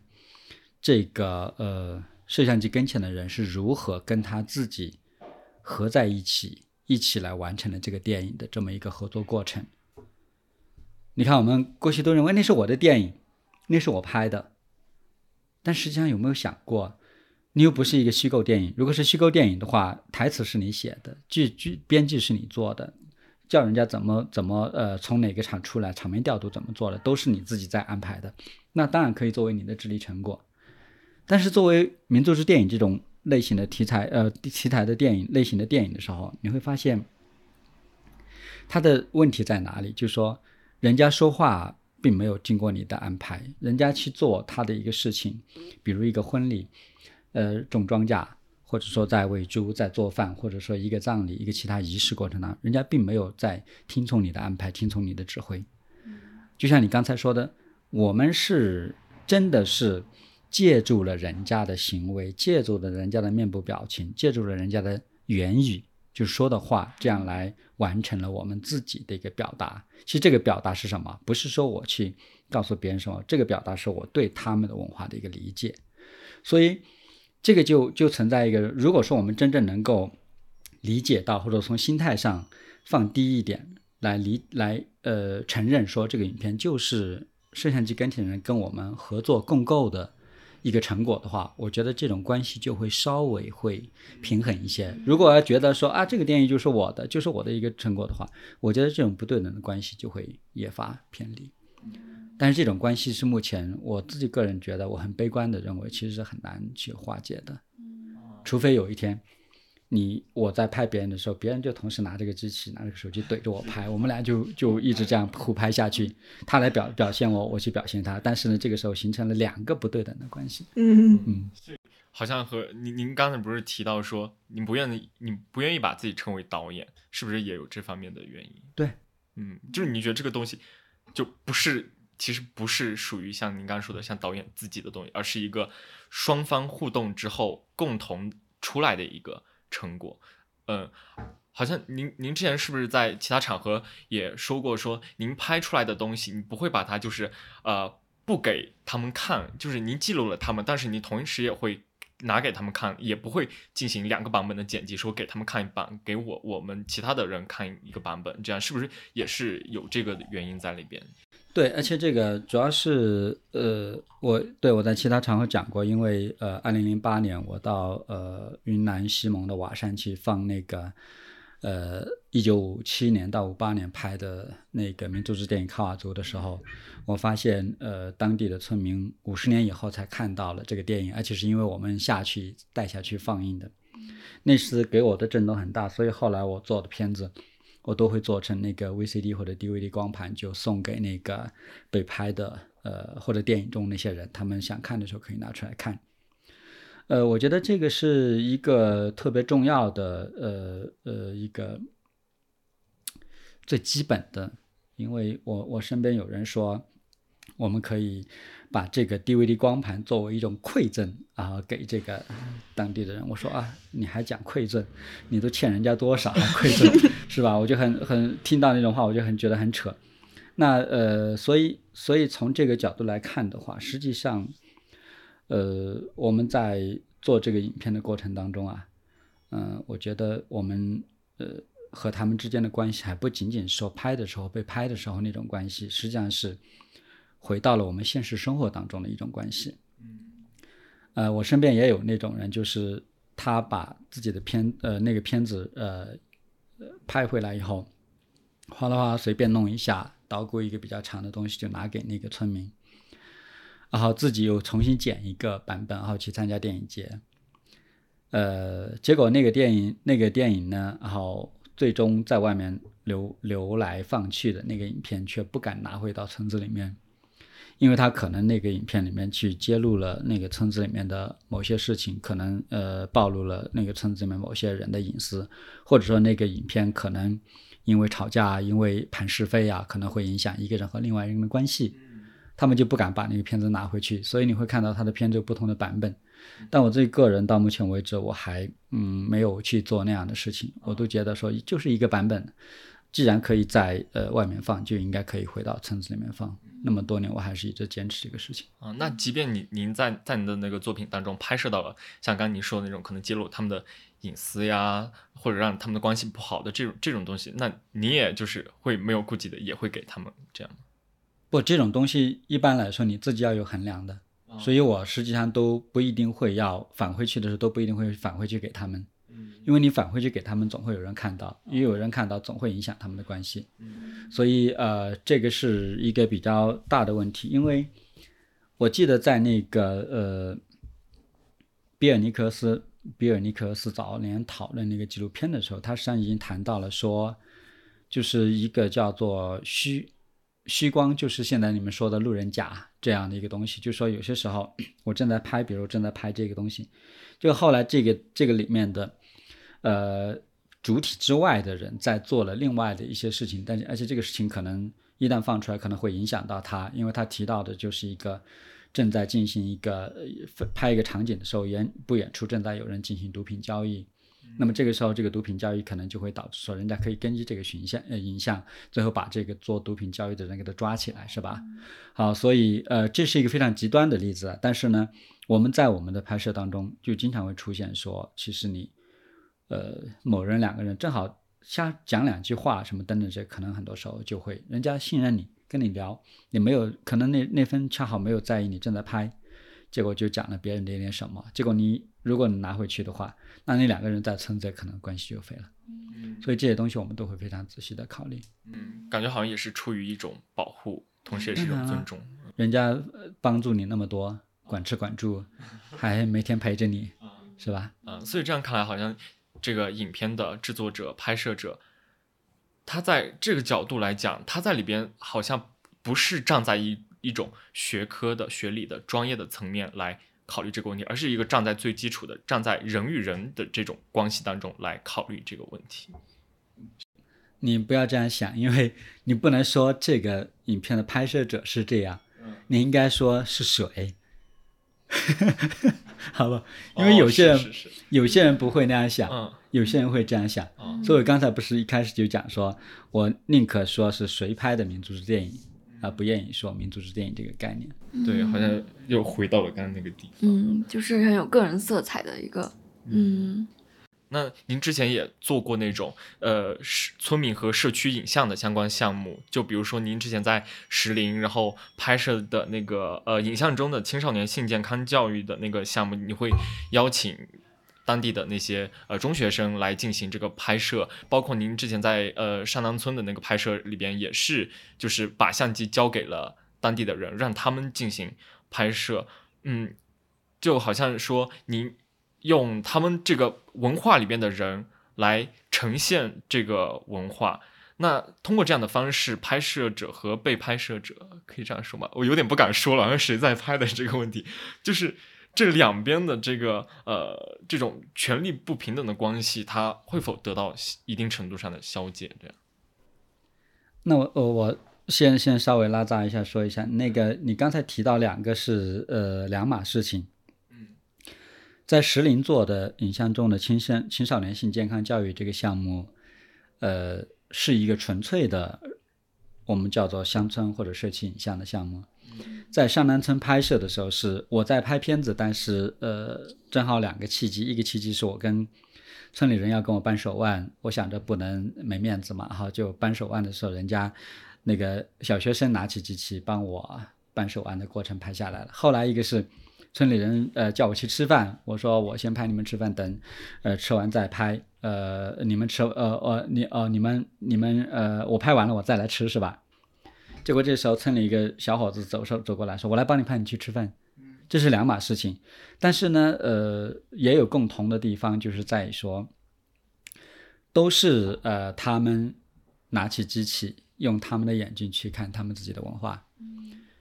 这个呃摄像机跟前的人是如何跟他自己合在一起，一起来完成了这个电影的这么一个合作过程。你看，我们过去都认为那是我的电影，那是我拍的，但实际上有没有想过，你又不是一个虚构电影？如果是虚构电影的话，台词是你写的，剧剧编剧是你做的。叫人家怎么怎么呃从哪个场出来，场面调度怎么做的，都是你自己在安排的。那当然可以作为你的智力成果，但是作为民族之电影这种类型的题材呃题材的电影类型的电影的时候，你会发现它的问题在哪里？就是说，人家说话并没有经过你的安排，人家去做他的一个事情，比如一个婚礼，呃种庄稼。或者说在喂猪、在做饭，或者说一个葬礼、一个其他仪式过程当中，人家并没有在听从你的安排、听从你的指挥。就像你刚才说的，我们是真的是借助了人家的行为，借助了人家的面部表情，借助了人家的言语，就说的话，这样来完成了我们自己的一个表达。其实这个表达是什么？不是说我去告诉别人什么，这个表达是我对他们的文化的一个理解。所以。这个就就存在一个，如果说我们真正能够理解到，或者从心态上放低一点来理来呃承认说这个影片就是摄像机跟前人跟我们合作共构的一个成果的话，我觉得这种关系就会稍微会平衡一些。如果要觉得说啊这个电影就是我的，就是我的一个成果的话，我觉得这种不对等的关系就会越发偏离。但是这种关系是目前我自己个人觉得我很悲观的认为，其实是很难去化解的。除非有一天，你我在拍别人的时候，别人就同时拿这个机器拿这个手机怼着我拍，我们俩就就一直这样互拍下去，他来表表现我，我去表现他，但是呢，这个时候形成了两个不对等的关系。嗯嗯，好像和您您刚才不是提到说，你不愿意你不愿意把自己称为导演，是不是也有这方面的原因？对，嗯，就是你觉得这个东西就不是，其实不是属于像您刚说的像导演自己的东西，而是一个双方互动之后共同出来的一个成果。嗯，好像您您之前是不是在其他场合也说过，说您拍出来的东西，你不会把它就是呃不给他们看，就是您记录了他们，但是您同时也会拿给他们看，也不会进行两个版本的剪辑，说给他们看一版，给我我们其他的人看一个版本，这样是不是也是有这个原因在里边？对，而且这个主要是呃，我对我在其他场合讲过，因为呃，二零零八年我到呃云南西蒙的瓦山去放那个呃一九五七年到五八年拍的那个民族志电影《卡瓦族》的时候，我发现呃当地的村民五十年以后才看到了这个电影，而且是因为我们下去带下去放映的，那次给我的震动很大，所以后来我做的片子。我都会做成那个 VCD 或者 DVD 光盘，就送给那个被拍的呃或者电影中那些人，他们想看的时候可以拿出来看。呃，我觉得这个是一个特别重要的呃呃一个最基本的，因为我我身边有人说，我们可以把这个 DVD 光盘作为一种馈赠啊给这个当地的人。我说啊，你还讲馈赠，你都欠人家多少还馈赠？是吧？我就很很听到那种话，我就很觉得很扯。那呃，所以所以从这个角度来看的话，实际上，呃，我们在做这个影片的过程当中啊，嗯，我觉得我们呃和他们之间的关系还不仅仅说拍的时候被拍的时候那种关系，实际上是回到了我们现实生活当中的一种关系。呃，我身边也有那种人，就是他把自己的片呃那个片子呃。拍回来以后，哗啦哗啦随便弄一下，捣鼓一个比较长的东西就拿给那个村民，然后自己又重新剪一个版本，然后去参加电影节。呃，结果那个电影那个电影呢，然后最终在外面流流来放去的那个影片却不敢拿回到村子里面。因为他可能那个影片里面去揭露了那个村子里面的某些事情，可能呃暴露了那个村子里面某些人的隐私，或者说那个影片可能因为吵架、因为谈是非啊，可能会影响一个人和另外一个人的关系，他们就不敢把那个片子拿回去，所以你会看到他的片子有不同的版本。但我自己个人到目前为止，我还嗯没有去做那样的事情，我都觉得说就是一个版本。既然可以在呃外面放，就应该可以回到村子里面放。那么多年，我还是一直坚持这个事情啊。那即便你您在在您的那个作品当中拍摄到了像刚刚您说的那种可能揭露他们的隐私呀，或者让他们的关系不好的这种这种东西，那你也就是会没有顾忌的，也会给他们这样吗？不，这种东西一般来说你自己要有衡量的，所以我实际上都不一定会要返回去的时候都不一定会返回去给他们。因为你返回去给他们，总会有人看到，也有人看到，总会影响他们的关系。所以呃，这个是一个比较大的问题。因为我记得在那个呃，比尔尼克斯，比尔尼克斯早年讨论那个纪录片的时候，他实际上已经谈到了说，就是一个叫做虚虚光，就是现在你们说的路人甲这样的一个东西。就说有些时候我正在拍，比如正在拍这个东西，就后来这个这个里面的。呃，主体之外的人在做了另外的一些事情，但是而且这个事情可能一旦放出来，可能会影响到他，因为他提到的就是一个正在进行一个拍一个场景的时候，远不远处正在有人进行毒品交易，那么这个时候这个毒品交易可能就会导致说，人家可以根据这个形象呃影像，最后把这个做毒品交易的人给他抓起来，是吧？好，所以呃这是一个非常极端的例子，但是呢，我们在我们的拍摄当中就经常会出现说，其实你。呃，某人两个人正好瞎讲两句话，什么等等，这可能很多时候就会人家信任你，跟你聊，你没有可能那那分恰好没有在意你正在拍，结果就讲了别人的一点什么，结果你如果你拿回去的话，那那两个人在村子可能关系就废了。嗯，所以这些东西我们都会非常仔细的考虑。嗯，感觉好像也是出于一种保护，同时也是一种尊重。人家帮助你那么多，管吃管住，还每天陪着你，是吧？嗯，所以这样看来好像。这个影片的制作者、拍摄者，他在这个角度来讲，他在里边好像不是站在一一种学科的、学理的、专业的层面来考虑这个问题，而是一个站在最基础的、站在人与人的这种关系当中来考虑这个问题。你不要这样想，因为你不能说这个影片的拍摄者是这样，你应该说是谁，好吧？因为有些人、有些人不会那样想，嗯有些人会这样想。嗯所以我刚才不是一开始就讲说，我宁可说是谁拍的民族式电影，而不愿意说民族之电影这个概念。对，好像又回到了刚刚那个地方。嗯，就是很有个人色彩的一个，嗯那您之前也做过那种呃是村民和社区影像的相关项目，就比如说您之前在石林，然后拍摄的那个呃影像中的青少年性健康教育的那个项目，你会邀请当地的那些呃中学生来进行这个拍摄，包括您之前在呃上南村的那个拍摄里边也是，就是把相机交给了当地的人，让他们进行拍摄，嗯，就好像说您用他们这个文化里边的人来呈现这个文化。那通过这样的方式，拍摄者和被拍摄者可以这样说吗？我有点不敢说了，好像谁在拍的这个问题，就是这两边的这个呃这种权力不平等的关系，它会否得到一定程度上的消解？这样，那我我我先先稍微拉杂一下说一下，那个你刚才提到两个是呃两码事情。在石林做的影像中的青少青少年性健康教育这个项目，呃，是一个纯粹的我们叫做乡村或者社区影像的项目。在上南村拍摄的时候，是我在拍片子，但是呃，正好两个契机，一个契机是我跟村里人要跟我扳手腕，我想着不能没面子嘛，然后就扳手腕的时候，人家那个小学生拿起机器帮我扳手腕的过程拍下来了。后来一个是村里人呃叫我去吃饭，我说我先拍你们吃饭，等呃吃完再拍，呃你们吃呃呃你哦、你们你们呃我拍完了我再来吃是吧？结果这时候村里一个小伙子走手走过来说：“我来帮你拍，你去吃饭。”这是两码事情，但是呢，呃，也有共同的地方，就是在于说，都是呃他们拿起机器，用他们的眼睛去看他们自己的文化，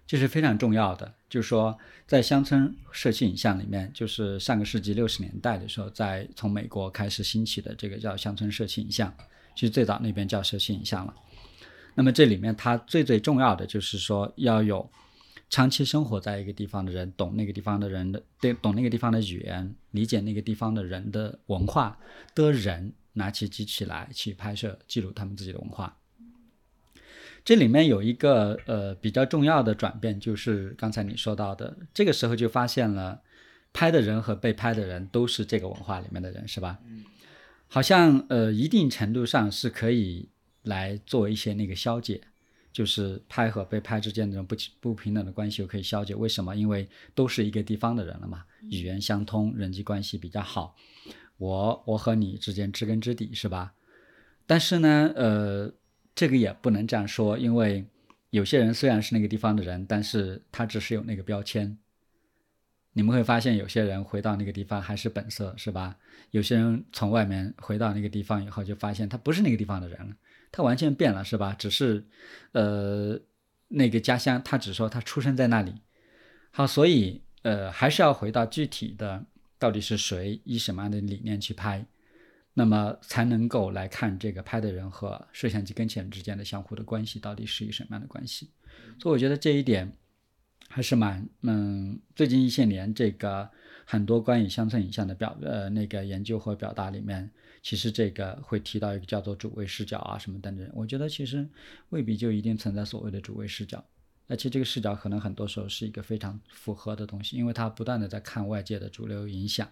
这是非常重要的。就是说，在乡村社区影像里面，就是上个世纪六十年代的时候，在从美国开始兴起的这个叫乡村社区影像，其实最早那边叫社区影像了。那么这里面它最最重要的就是说要有长期生活在一个地方的人，懂那个地方的人的对，懂那个地方的语言，理解那个地方的人的文化的人，拿起机器来去拍摄记录他们自己的文化。这里面有一个呃比较重要的转变，就是刚才你说到的，这个时候就发现了，拍的人和被拍的人都是这个文化里面的人，是吧？嗯，好像呃一定程度上是可以来做一些那个消解，就是拍和被拍之间的这种不不平等的关系，又可以消解。为什么？因为都是一个地方的人了嘛，语言相通，人际关系比较好。我我和你之间知根知底，是吧？但是呢，呃，这个也不能这样说，因为有些人虽然是那个地方的人，但是他只是有那个标签。你们会发现，有些人回到那个地方还是本色，是吧？有些人从外面回到那个地方以后，就发现他不是那个地方的人了，他完全变了，是吧？只是，呃，那个家乡，他只说他出生在那里。好，所以呃，还是要回到具体的，到底是谁以什么样的理念去拍，那么才能够来看这个拍的人和摄像机跟前之间的相互的关系到底是一什么样的关系。所以我觉得这一点还是蛮嗯，最近一些年这个很多关于乡村影像的表呃那个研究和表达里面，其实这个会提到一个叫做主谓视角啊什么等等。我觉得其实未必就一定存在所谓的主谓视角。而且这个视角可能很多时候是一个非常符合的东西，因为它不断的在看外界的主流影响、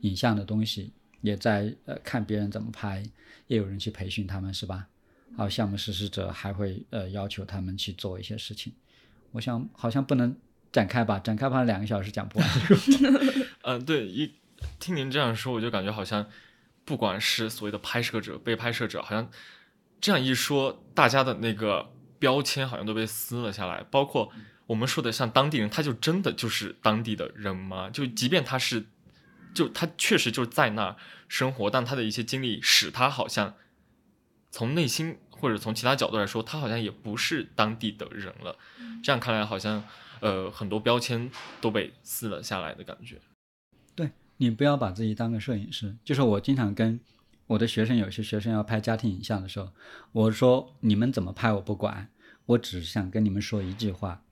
影像的东西，也在呃看别人怎么拍，也有人去培训他们，是吧？还有项目实施者还会呃要求他们去做一些事情。我想好像不能展开吧，展开怕两个小时讲不完。嗯、对，一听您这样说，我就感觉好像不管是所谓的拍摄者、被拍摄者，好像这样一说，大家的那个标签好像都被撕了下来。包括我们说的像当地人，他就真的就是当地的人吗？就即便他是就他确实就在那儿生活，但他的一些经历使他好像从内心或者从其他角度来说，他好像也不是当地的人了。这样看来，好像呃很多标签都被撕了下来的感觉。对你不要把自己当个摄影师，就是我经常跟我的学生，有些学生要拍家庭影像的时候，我说你们怎么拍我不管，我只想跟你们说一句话：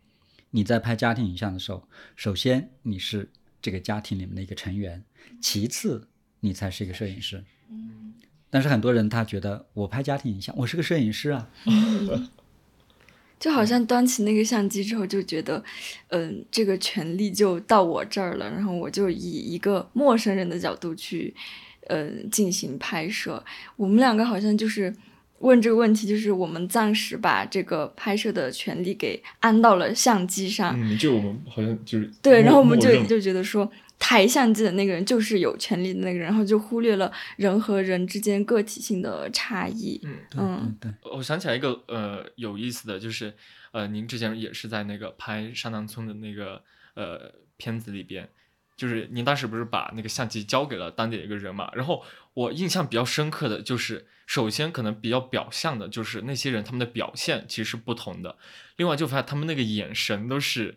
你在拍家庭影像的时候，首先你是这个家庭里面的一个成员，其次你才是一个摄影师。但是很多人他觉得我拍家庭影像，我是个摄影师啊，就好像端起那个相机之后，就觉得，嗯，这个权利就到我这儿了，然后我就以一个陌生人的角度去，嗯，进行拍摄。我们两个好像就是问这个问题，就是我们暂时把这个拍摄的权利给安到了相机上，嗯，就我们好像就是对，然后我们就就觉得说，抬相机的那个人就是有权利的那个人，然后就忽略了人和人之间个体性的差异。嗯。对嗯对对，我想起来一个呃有意思的，就是呃，您之前也是在那个拍山南村的那个呃片子里边，就是您当时不是把那个相机交给了当地的一个人嘛？然后我印象比较深刻的就是，首先可能比较表象的就是那些人他们的表现其实是不同的，另外就发现他们那个眼神都是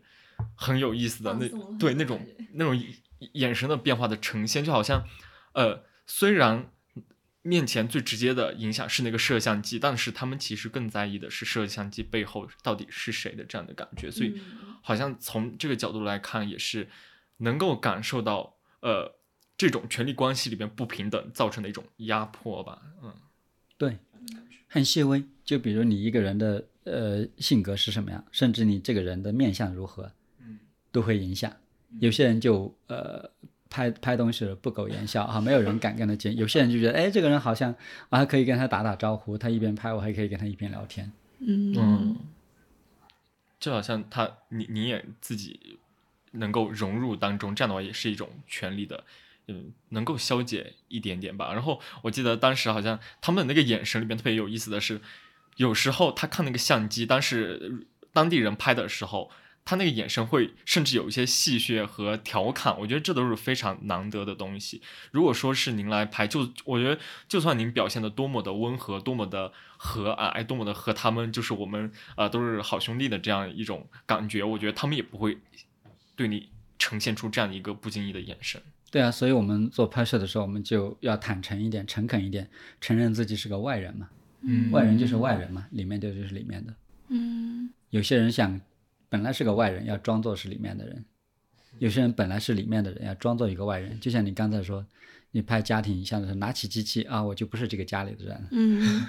很有意思的，那对那种那种眼神的变化的呈现，就好像呃虽然。面前最直接的影响是那个摄像机，但是他们其实更在意的是摄像机背后到底是谁的这样的感觉，所以好像从这个角度来看，也是能够感受到呃这种权力关系里边不平等造成的一种压迫吧，嗯对，很细微。就比如你一个人的呃性格是什么样，甚至你这个人的面相如何，嗯都会影响。有些人就呃拍拍东西不苟言笑啊，没有人敢跟他接。有些人就觉得，哎，这个人好像我还可以跟他打打招呼，他一边拍我还可以跟他一边聊天。嗯嗯，就好像他你你也自己能够融入当中，这样的话也是一种权利的。嗯，能够消解一点点吧。然后我记得当时好像他们那个眼神里面特别有意思的是，有时候他看那个相机，当时当地人拍的时候，他那个眼神会甚至有一些戏谑和调侃，我觉得这都是非常难得的东西。如果说是您来拍，就我觉得就算您表现的多么的温和，多么的和蔼，多么的和他们就是我们啊、呃都是好兄弟的这样一种感觉，我觉得他们也不会对你呈现出这样一个不经意的眼神。对啊，所以我们做拍摄的时候，我们就要坦诚一点、诚恳一点，承认自己是个外人嘛。嗯外人就是外人嘛，里面的就是里面的。嗯有些人想本来是个外人，要装作是里面的人；有些人本来是里面的人，要装作一个外人。就像你刚才说，你拍家庭影像的时候，拿起机器啊，我就不是这个家里的人。嗯，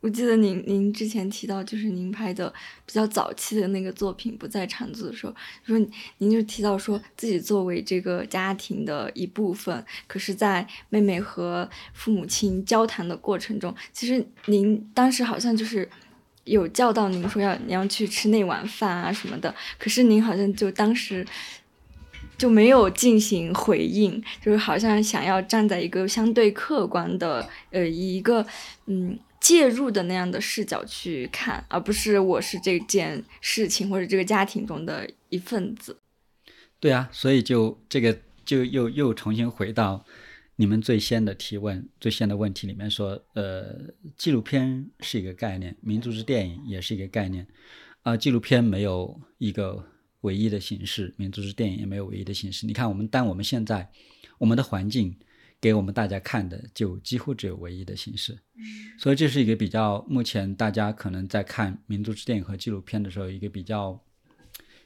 我记得您您之前提到，就是您拍的比较早期的那个作品《不在场子》的时候，说您就提到说自己作为这个家庭的一部分，可是，在妹妹和父母亲交谈的过程中，其实您当时好像就是。有叫到您说要你要去吃那碗饭啊什么的，可是您好像就当时就没有进行回应，就是好像想要站在一个相对客观的呃以一个嗯介入的那样的视角去看，而不是我是这件事情或者这个家庭中的一份子。对啊，所以就这个就又又重新回到你们最先的提问、最先的问题里面说，呃，纪录片是一个概念，民族志电影也是一个概念，啊、纪录片没有一个唯一的形式，民族志电影也没有唯一的形式。你看，我们但我们现在我们的环境给我们大家看的，就几乎只有唯一的形式。所以这是一个比较，目前大家可能在看民族志电影和纪录片的时候，一个比较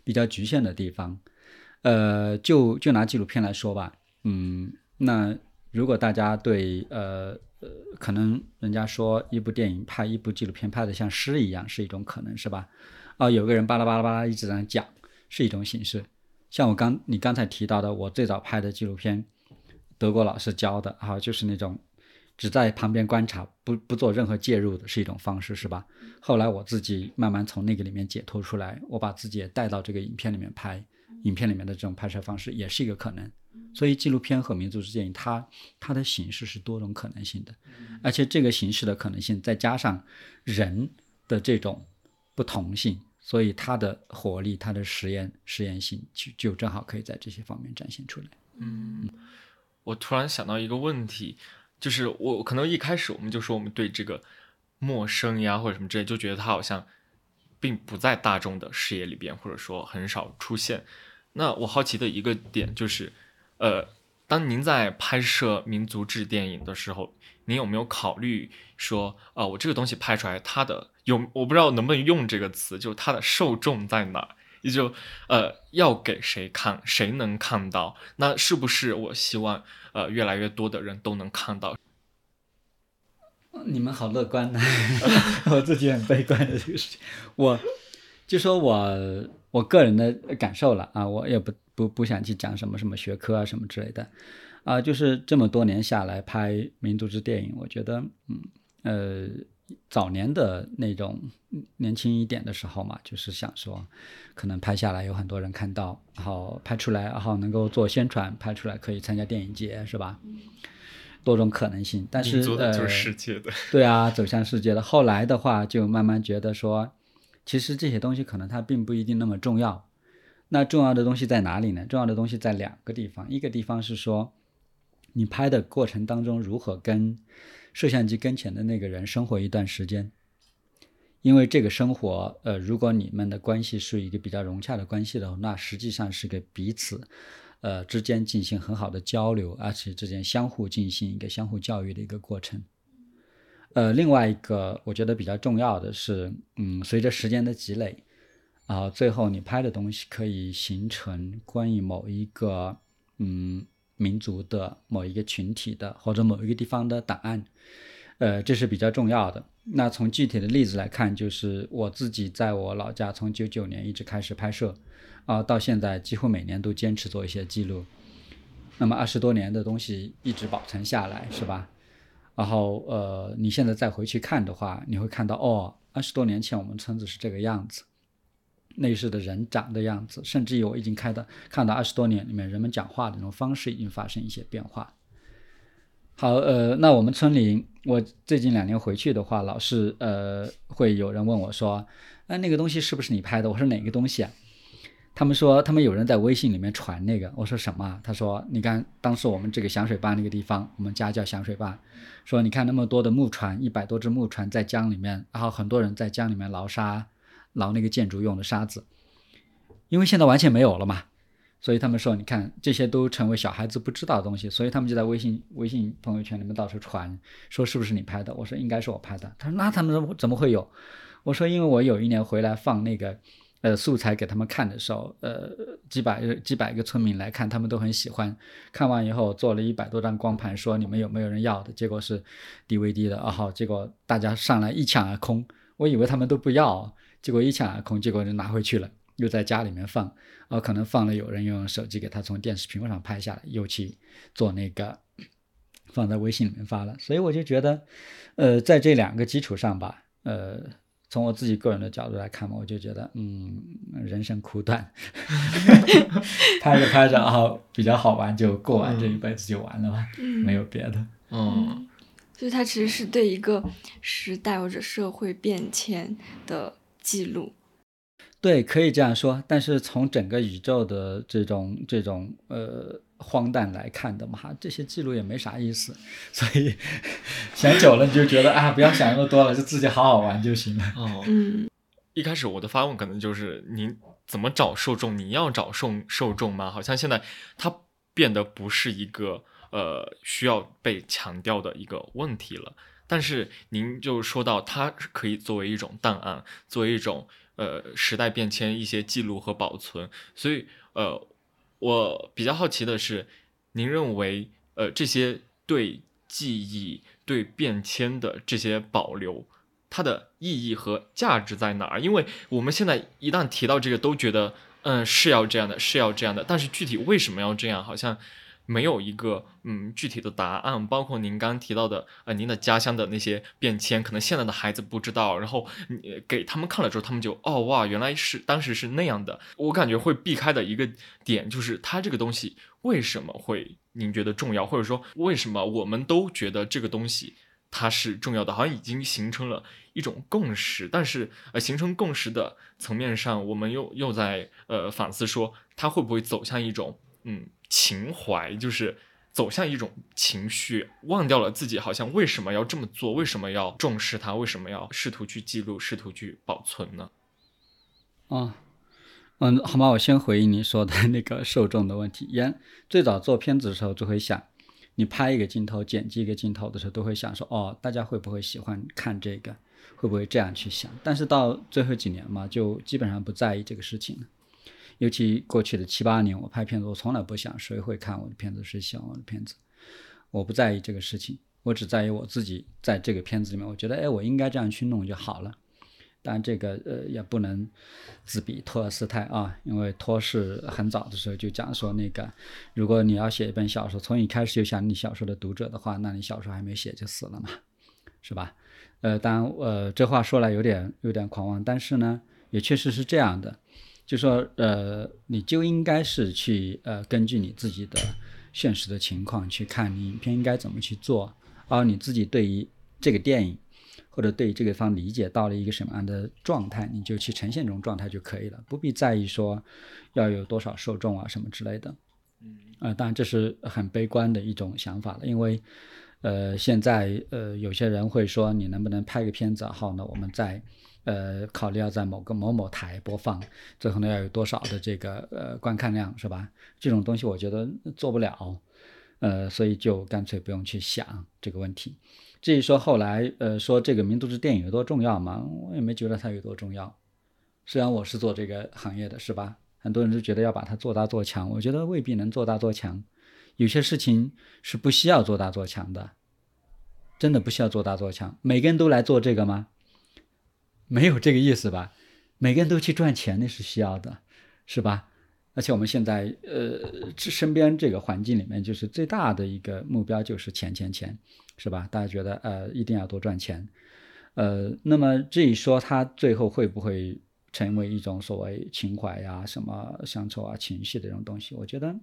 比较局限的地方。呃，就就拿纪录片来说吧，嗯，那如果大家对呃呃，可能人家说一部电影拍一部纪录片拍的像诗一样，是一种可能，是吧？啊、有个人巴拉巴拉巴拉一直在讲，是一种形式。像我刚你刚才提到的，我最早拍的纪录片，德国老师教的啊，就是那种只在旁边观察，不不做任何介入的，是一种方式，是吧？后来我自己慢慢从那个里面解脱出来，我把自己也带到这个影片里面拍，影片里面的这种拍摄方式也是一个可能。所以纪录片和民族志电影，它它的形式是多种可能性的，而且这个形式的可能性再加上人的这种不同性，所以它的活力、它的实验实验性就就正好可以在这些方面展现出来。嗯，我突然想到一个问题，就是我可能一开始我们就说我们对这个陌生呀或者什么之类，就觉得它好像并不在大众的视野里边，或者说很少出现。那我好奇的一个点就是，呃，当您在拍摄民族志电影的时候，您有没有考虑说，啊，我这个东西拍出来，它的有我不知道能不能用这个词，就是它的受众在哪？也就呃，要给谁看，谁能看到？那是不是我希望呃，越来越多的人都能看到？你们好乐观呐，我自己很悲观的这个事情。我就说我我个人的感受了啊，我也不不不想去讲什么什么学科啊什么之类的啊，就是这么多年下来拍民族志电影，我觉得嗯呃。早年的那种年轻一点的时候嘛，就是想说，可能拍下来有很多人看到，然后拍出来，然后能够做宣传，拍出来可以参加电影节，是吧？多种可能性。但是呃，世界的对啊，走向世界的。后来的话，就慢慢觉得说，其实这些东西可能它并不一定那么重要。那重要的东西在哪里呢？重要的东西在两个地方，一个地方是说，你拍的过程当中如何跟。摄像机跟前的那个人生活一段时间，因为这个生活，呃，如果你们的关系是一个比较融洽的关系的话，那实际上是给彼此，呃，之间进行很好的交流，而且之间相互进行一个相互教育的一个过程。呃，另外一个我觉得比较重要的是，嗯，随着时间的积累，啊，最后你拍的东西可以形成关于某一个，嗯。民族的某一个群体的或者某一个地方的档案，呃，这是比较重要的。那从具体的例子来看，就是我自己在我老家，从九九年一直开始拍摄，啊，到现在几乎每年都坚持做一些记录。那么二十多年的东西一直保存下来，是吧？然后呃，你现在再回去看的话，你会看到哦，二十多年前我们村子是这个样子。内饰的人长的样子，甚至于我已经看到看到二十多年里面人们讲话的那种方式已经发生一些变化。好，呃，那我们村里，我最近两年回去的话，老是呃会有人问我说，哎，那个东西是不是你拍的？我说哪个东西啊？他们说他们有人在微信里面传那个。我说什么？他说你看当时我们这个响水坝那个地方，我们家叫响水坝，说你看那么多的木船，一百多只木船在江里面，然后很多人在江里面捞沙。捞那个建筑用的沙子，因为现在完全没有了嘛，所以他们说，你看这些都成为小孩子不知道的东西，所以他们就在微信微信朋友圈里面到处传，说是不是你拍的？我说应该是我拍的。他说那他们怎么会有？我说因为我有一年回来放那个呃素材给他们看的时候，呃几百几百个村民来看，他们都很喜欢。看完以后做了一百多张光盘，说你们有没有人要的？结果是 DVD 的啊，好，结果大家上来一抢而空，我以为他们都不要。结果一抢而空，结果就拿回去了，又在家里面放，哦，可能放了，有人用手机给他从电视屏幕上拍下来，又去做那个放在微信里面发了。所以我就觉得，呃，在这两个基础上吧，呃，从我自己个人的角度来看嘛，我就觉得，嗯，人生苦短，拍着拍着啊，比较好玩，就过完这一辈子就完了吧，没有别的。嗯，所以它其实是对一个时代或者社会变迁的。记录，对，可以这样说。但是从整个宇宙的这种这种呃荒诞来看的嘛，这些记录也没啥意思。所以 想久了你就觉得啊，不要想那么多了，就自己好好玩就行了。哦，嗯。一开始我的发问可能就是您怎么找受众？你要找受受众吗？好像现在它变得不是一个呃需要被强调的一个问题了。但是您就说到，它可以作为一种档案，作为一种呃时代变迁一些记录和保存。所以呃，我比较好奇的是，您认为呃这些对记忆、对变迁的这些保留，它的意义和价值在哪儿？因为我们现在一旦提到这个，都觉得嗯是要这样的，是要这样的。但是具体为什么要这样，好像。没有一个嗯具体的答案，包括您刚提到的呃您的家乡的那些变迁，可能现在的孩子不知道，然后你给他们看了之后，他们就哦哇原来是当时是那样的。我感觉会避开的一个点就是它这个东西为什么会您觉得重要，或者说为什么我们都觉得这个东西它是重要的，好像已经形成了一种共识，但是呃形成共识的层面上，我们又又在呃反思说它会不会走向一种嗯。情怀就是走向一种情绪，忘掉了自己好像为什么要这么做，为什么要重视它，为什么要试图去记录，试图去保存呢？哦，嗯，好吧，我先回应你说的那个受众的问题。原最早做片子的时候就会想，你拍一个镜头、剪辑一个镜头的时候，都会想说，哦，大家会不会喜欢看这个？会不会这样去想？但是到最后几年嘛，就基本上不在意这个事情了。尤其过去的七八年，我拍片子，我从来不想谁会看我的片子，谁喜欢我的片子，我不在意这个事情，我只在意我自己在这个片子里面，我觉得，哎，我应该这样去弄就好了。但，这个呃也不能自比托尔斯泰啊，因为托是很早的时候就讲说，那个如果你要写一本小说，从一开始就想你小说的读者的话，那你小说还没写就死了嘛，是吧？呃，当然，呃，这话说来有点有点狂妄，但是呢，也确实是这样的。就说，呃，你就应该是去，呃，根据你自己的现实的情况去看你影片应该怎么去做，而你自己对于这个电影或者对这个方理解到了一个什么样的状态，你就去呈现这种状态就可以了，不必在意说要有多少受众啊什么之类的。嗯，啊，当然这是很悲观的一种想法了，因为，呃，现在呃有些人会说你能不能拍个片子好呢？我们在。呃，考虑要在某个某某台播放，最后呢要有多少的这个呃观看量是吧？这种东西我觉得做不了，呃，所以就干脆不用去想这个问题。至于说后来呃说这个民族之电影有多重要嘛，我也没觉得它有多重要。虽然我是做这个行业的，是吧？很多人都觉得要把它做大做强，我觉得未必能做大做强。有些事情是不需要做大做强的，真的不需要做大做强。每个人都来做这个吗？没有这个意思吧？每个人都去赚钱，那是需要的，是吧？而且我们现在呃，身边这个环境里面，就是最大的一个目标就是钱钱钱，是吧？大家觉得呃，一定要多赚钱，呃，那么至于说他最后会不会成为一种所谓情怀呀、什么乡愁啊、情绪的这种东西，我觉得。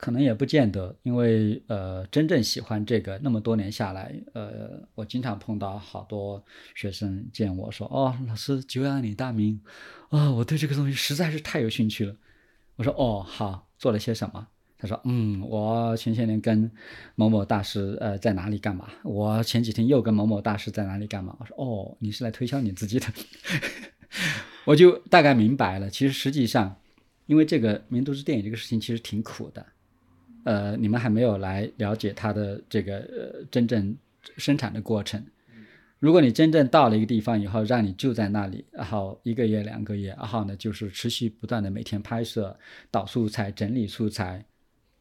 可能也不见得，因为呃，真正喜欢这个那么多年下来，呃，我经常碰到好多学生见我说：“哦，老师，久仰你大名，啊，我对这个东西实在是太有兴趣了。”我说：“哦，好，做了些什么？”他说：“嗯，我前些年跟某某大师呃在哪里干嘛？我前几天又跟某某大师在哪里干嘛？”我说：“哦，你是来推销你自己的。”我就大概明白了，其实实际上，因为这个民族之电影这个事情其实挺苦的。呃，你们还没有来了解它的这个呃真正生产的过程。如果你真正到了一个地方以后，让你就在那里，然后一个月、两个月，然后呢，就是持续不断的每天拍摄、导素材、整理素材，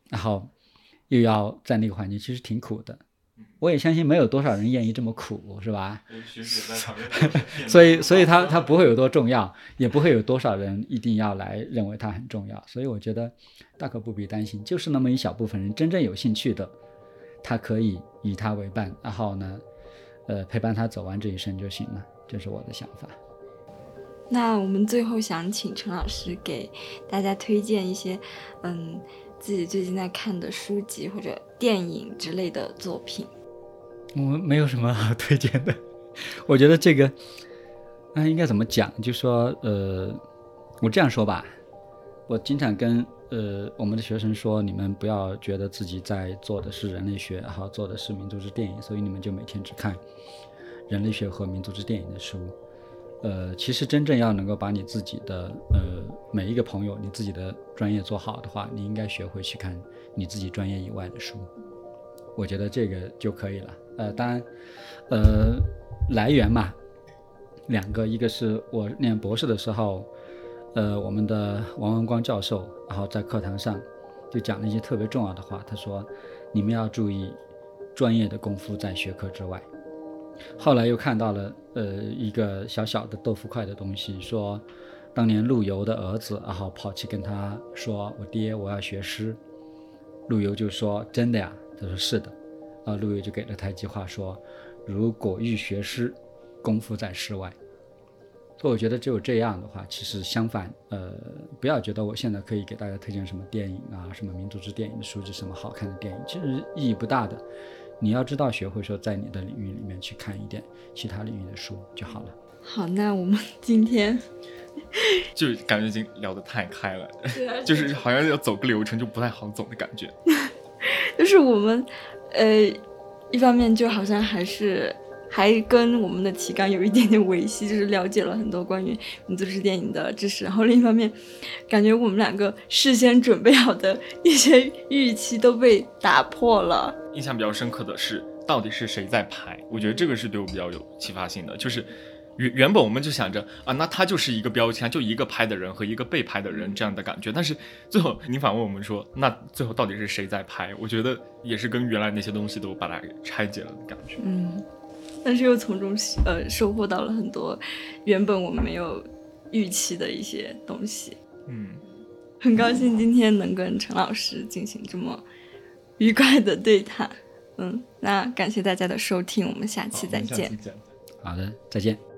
然后又要在那个环境，其实挺苦的。我也相信没有多少人愿意这么苦，是吧？所以，所以它它不会有多重要，也不会有多少人一定要来认为它很重要。所以我觉得大可不必担心，就是那么一小部分人真正有兴趣的，他可以以他为伴，然后呢，呃，陪伴他走完这一生就行了。这是我的想法。那我们最后想请陈老师给大家推荐一些，嗯。自己最近在看的书籍或者电影之类的作品，我没有什么好推荐的。我觉得这个，那应该怎么讲？就说，呃，我这样说吧，我经常跟呃我们的学生说，你们不要觉得自己在做的是人类学，然后做的是民族志电影，所以你们就每天只看人类学和民族志电影的书。呃，其实真正要能够把你自己的呃每一个朋友，你自己的专业做好的话，你应该学会去看你自己专业以外的书。我觉得这个就可以了。呃，当然，呃，来源嘛，两个，一个是我念博士的时候，呃，我们的王文光教授，然后在课堂上就讲了一些特别重要的话，他说：“你们要注意，专业的功夫在学科之外。”后来又看到了，呃，一个小小的豆腐块的东西，说，当年陆游的儿子，然后跑去跟他说：“我爹，我要学诗。”陆游就说：“真的呀？”他说：“是的。”啊，陆游就给了他一句话说：“如果欲学诗，功夫在诗外。”所以我觉得只有这样的话，其实相反，呃，不要觉得我现在可以给大家推荐什么电影啊，什么民族之电影的书籍，什么好看的电影，其实意义不大的。你要知道，学会说在你的领域里面去看一点其他领域的书就好了。好，那我们今天 就感觉已经聊得太开了，就是好像要走个流程就不太好走的感觉。就是我们，呃，一方面就好像还是还跟我们的提纲有一点点维系，就是了解了很多关于民族志电影的知识，然后另一方面，感觉我们两个事先准备好的一些预期都被打破了。印象比较深刻的是，到底是谁在拍？我觉得这个是对我比较有启发性的，就是。原原本我们就想着啊，那他就是一个标签，就一个拍的人和一个被拍的人这样的感觉。但是最后你反问我们说，那最后到底是谁在拍？我觉得也是跟原来那些东西都把它给拆解了的感觉。嗯，但是又从中呃收获到了很多原本我们没有预期的一些东西。嗯，很高兴今天能跟陈老师进行这么愉快的对谈。嗯，那感谢大家的收听，我们下期再见。好的，再见。